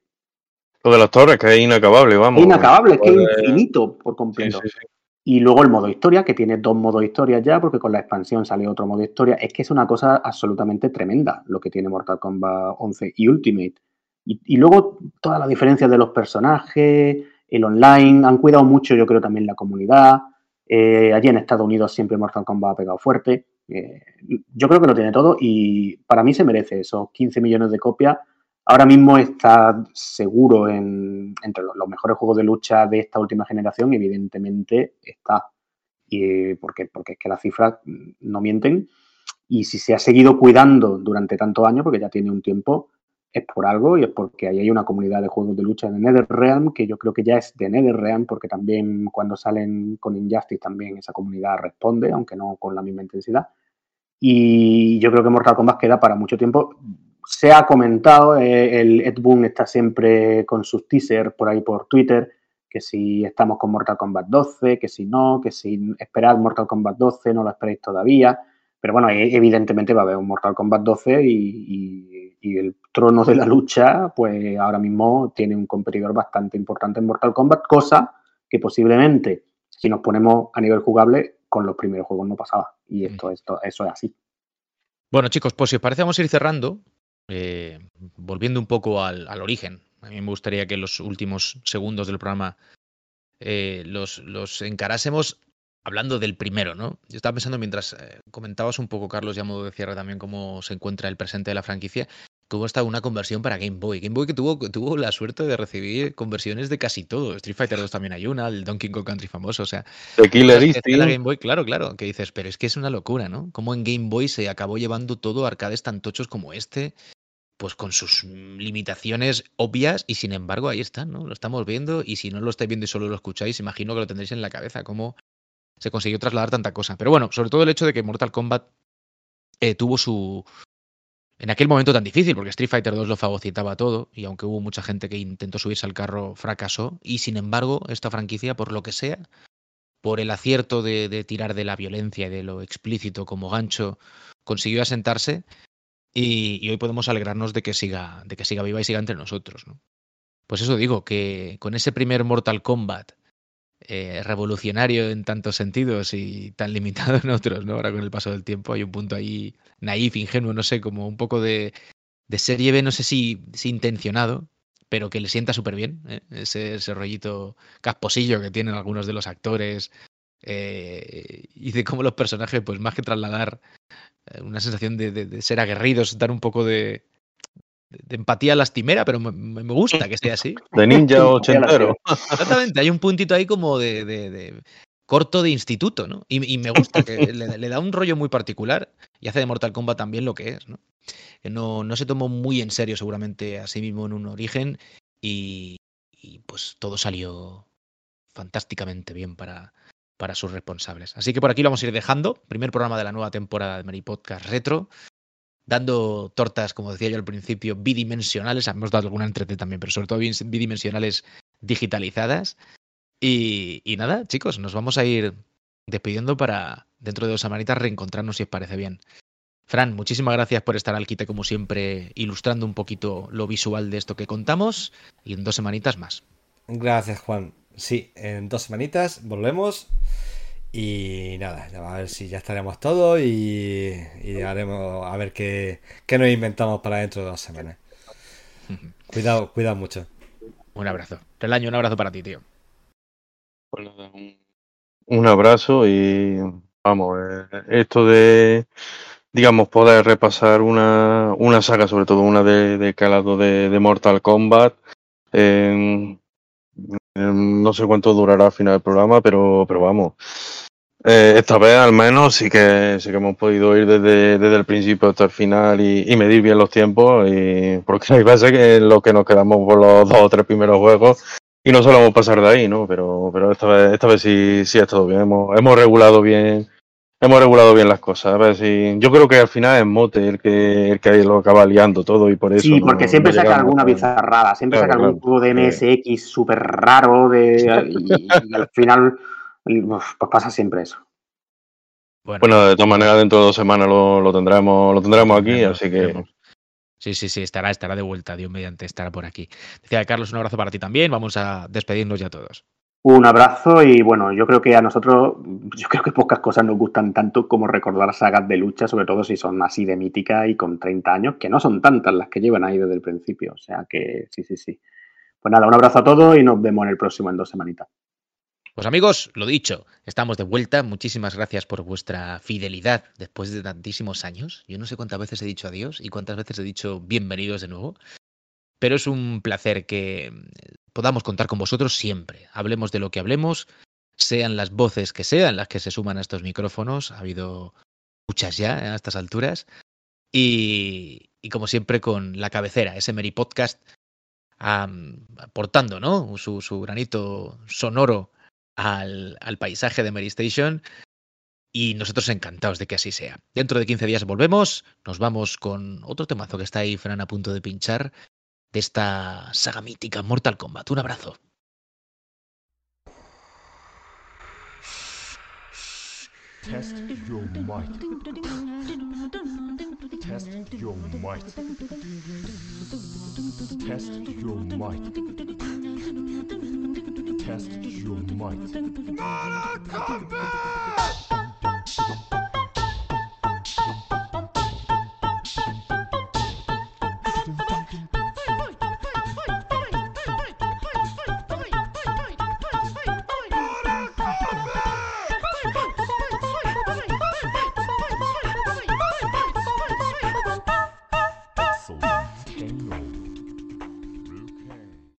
Lo de las torres, que es inacabable, vamos. inacabable, es que es infinito por completo. Sí, sí, y luego el modo historia, que tiene dos modos historia ya, porque con la expansión sale otro modo historia. Es que es una cosa absolutamente tremenda lo que tiene Mortal Kombat 11 y Ultimate. Y, luego todas las diferencias de los personajes, el online, han cuidado mucho, yo creo, también la comunidad. Eh, allí en Estados Unidos siempre Mortal Kombat ha pegado fuerte. Eh, yo creo que lo tiene todo y para mí se merece esos 15 millones de copias Ahora mismo está seguro en, entre los, mejores juegos de lucha de esta última generación, evidentemente está. Y, porque, porque es que las cifras no mienten. Y si se ha seguido cuidando durante tantos años, porque ya tiene un tiempo, es por algo y es porque ahí hay una comunidad de juegos de lucha de NetherRealm que yo creo que ya es de NetherRealm porque también cuando salen con Injustice también esa comunidad responde, aunque no con la misma intensidad. Y yo creo que Mortal Kombat queda para mucho tiempo se ha comentado, eh, el Ed Boon está siempre con sus teasers por ahí por Twitter, que si estamos con Mortal Kombat 12, que si no, que si esperad Mortal Kombat 12, no lo esperéis todavía. Pero bueno, e, evidentemente va a haber un Mortal Kombat 12 y, y el trono de la lucha, pues ahora mismo tiene un competidor bastante importante en Mortal Kombat, cosa que posiblemente, si nos ponemos a nivel jugable, con los primeros juegos no pasaba. Y esto, esto eso es así. Bueno, chicos, pues si os parece, vamos a ir cerrando, eh, volviendo un poco al, al, origen. A mí me gustaría que los últimos segundos del programa eh, los, los, encarásemos hablando del primero, ¿no? Yo estaba pensando mientras eh, comentabas un poco, Carlos, ya modo de cierre también, cómo se encuentra el presente de la franquicia hubo hasta una conversión para Game Boy. Game Boy que tuvo, tuvo la suerte de recibir conversiones de casi todo. Street Fighter 2 también hay una, el Donkey Kong Country famoso, o sea. The Killer Instinct. Game Boy, claro, claro, que dices, pero es que es una locura, ¿no? Como en Game Boy se acabó llevando todo a arcades tan tochos como este, pues con sus limitaciones obvias y sin embargo ahí están, ¿no? Lo estamos viendo y si no lo estáis viendo y solo lo escucháis, imagino que lo tendréis en la cabeza, cómo se consiguió trasladar tanta cosa. Pero bueno, sobre todo el hecho de que Mortal Kombat eh, tuvo su, en aquel momento tan difícil, porque Street Fighter 2 lo fagocitaba todo, y aunque hubo mucha gente que intentó subirse al carro, fracasó, y sin embargo, esta franquicia, por lo que sea, por el acierto de, tirar de la violencia y de lo explícito como gancho, consiguió asentarse, y, y, hoy podemos alegrarnos de que siga, de que siga viva y siga entre nosotros. ¿no? Pues eso digo, que con ese primer Mortal Kombat, eh, revolucionario en tantos sentidos y tan limitado (laughs) en otros, ¿no? Ahora con el paso del tiempo hay un punto ahí naif, ingenuo, no sé, como un poco de, de serie B, no sé si, si intencionado, pero que le sienta súper bien, ¿eh? ese, rollito casposillo que tienen algunos de los actores eh, y de cómo los personajes, pues más que trasladar eh, una sensación de, de ser aguerridos, dar un poco de, de empatía lastimera, pero me, me, gusta que sea así. De ninja ochentero. Exactamente, hay un puntito ahí como de, de, de corto de instituto, ¿no? Y, y me gusta, que (laughs) le, le, da un rollo muy particular y hace de Mortal Kombat también lo que es, ¿no? Que no, no se tomó muy en serio seguramente a sí mismo en un origen y, y pues todo salió fantásticamente bien para, para sus responsables. Así que por aquí lo vamos a ir dejando. Primer programa de la nueva temporada de Mary Podcast Retro dando tortas, como decía yo al principio, bidimensionales. Hemos dado alguna entrete también, pero sobre todo bidimensionales digitalizadas. Y, y, nada, chicos, nos vamos a ir despidiendo para dentro de dos semanitas reencontrarnos si os parece bien. Fran, muchísimas gracias por estar al quite como siempre, ilustrando un poquito lo visual de esto que contamos y en dos semanitas más. Gracias, Juan. Sí, en dos semanitas volvemos. Y nada, a ver si ya estaremos todos y, y haremos a ver qué, qué, nos inventamos para dentro de dos semanas. (laughs) Cuidado, cuidado mucho. Un abrazo. Relaño, un abrazo para ti, tío. Pues un, un abrazo y vamos, eh, esto de, digamos, poder repasar una, una saga, sobre todo una de, de calado de, de Mortal Kombat. Eh, no sé cuánto durará al final del programa, pero, pero vamos. Eh, esta vez al menos sí que sí que hemos podido ir desde, desde el principio hasta el final y, y, medir bien los tiempos y porque hay veces que lo que nos quedamos por los dos o tres primeros juegos y no solemos pasar de ahí, ¿no? Pero, pero esta vez, esta vez sí, sí ha estado bien, hemos, hemos regulado bien, hemos regulado bien las cosas. A ver si, yo creo que al final es Mote el que, el que lo acaba liando todo y por eso. Sí, porque no, siempre no saca alguna bizarrada, siempre claro, saca algún juego de MSX súper raro de, y, y al final pues pasa siempre eso. Bueno, bueno, de todas maneras, dentro de dos semanas lo, lo tendremos, lo tendremos aquí, así que. Sí, sí, sí, estará, estará de vuelta, Dios mediante, estará por aquí. Decía Carlos, un abrazo para ti también. Vamos a despedirnos ya todos. Un abrazo y bueno, yo creo que a nosotros, yo creo que pocas cosas nos gustan tanto como recordar sagas de lucha, sobre todo si son así de mítica y con 30 años, que no son tantas las que llevan ahí desde el principio. O sea que sí, sí, sí. Pues nada, un abrazo a todos y nos vemos en el próximo en dos semanitas. Pues amigos, lo dicho, estamos de vuelta. Muchísimas gracias por vuestra fidelidad después de tantísimos años. Yo no sé cuántas veces he dicho adiós y cuántas veces he dicho bienvenidos de nuevo. Pero es un placer que podamos contar con vosotros siempre. Hablemos de lo que hablemos, sean las voces que sean las que se suman a estos micrófonos. Ha habido muchas ya a estas alturas. Y, y como siempre con la cabecera, ese Meri Podcast, aportando ¿no? su granito sonoro al, al paisaje de Mary Station y nosotros encantados de que así sea. Dentro de 15 días volvemos, nos vamos con otro temazo que está ahí Fran a punto de pinchar de esta saga mítica Mortal Kombat. Un abrazo. Test your might. Test your might. Test your might. Not a combat!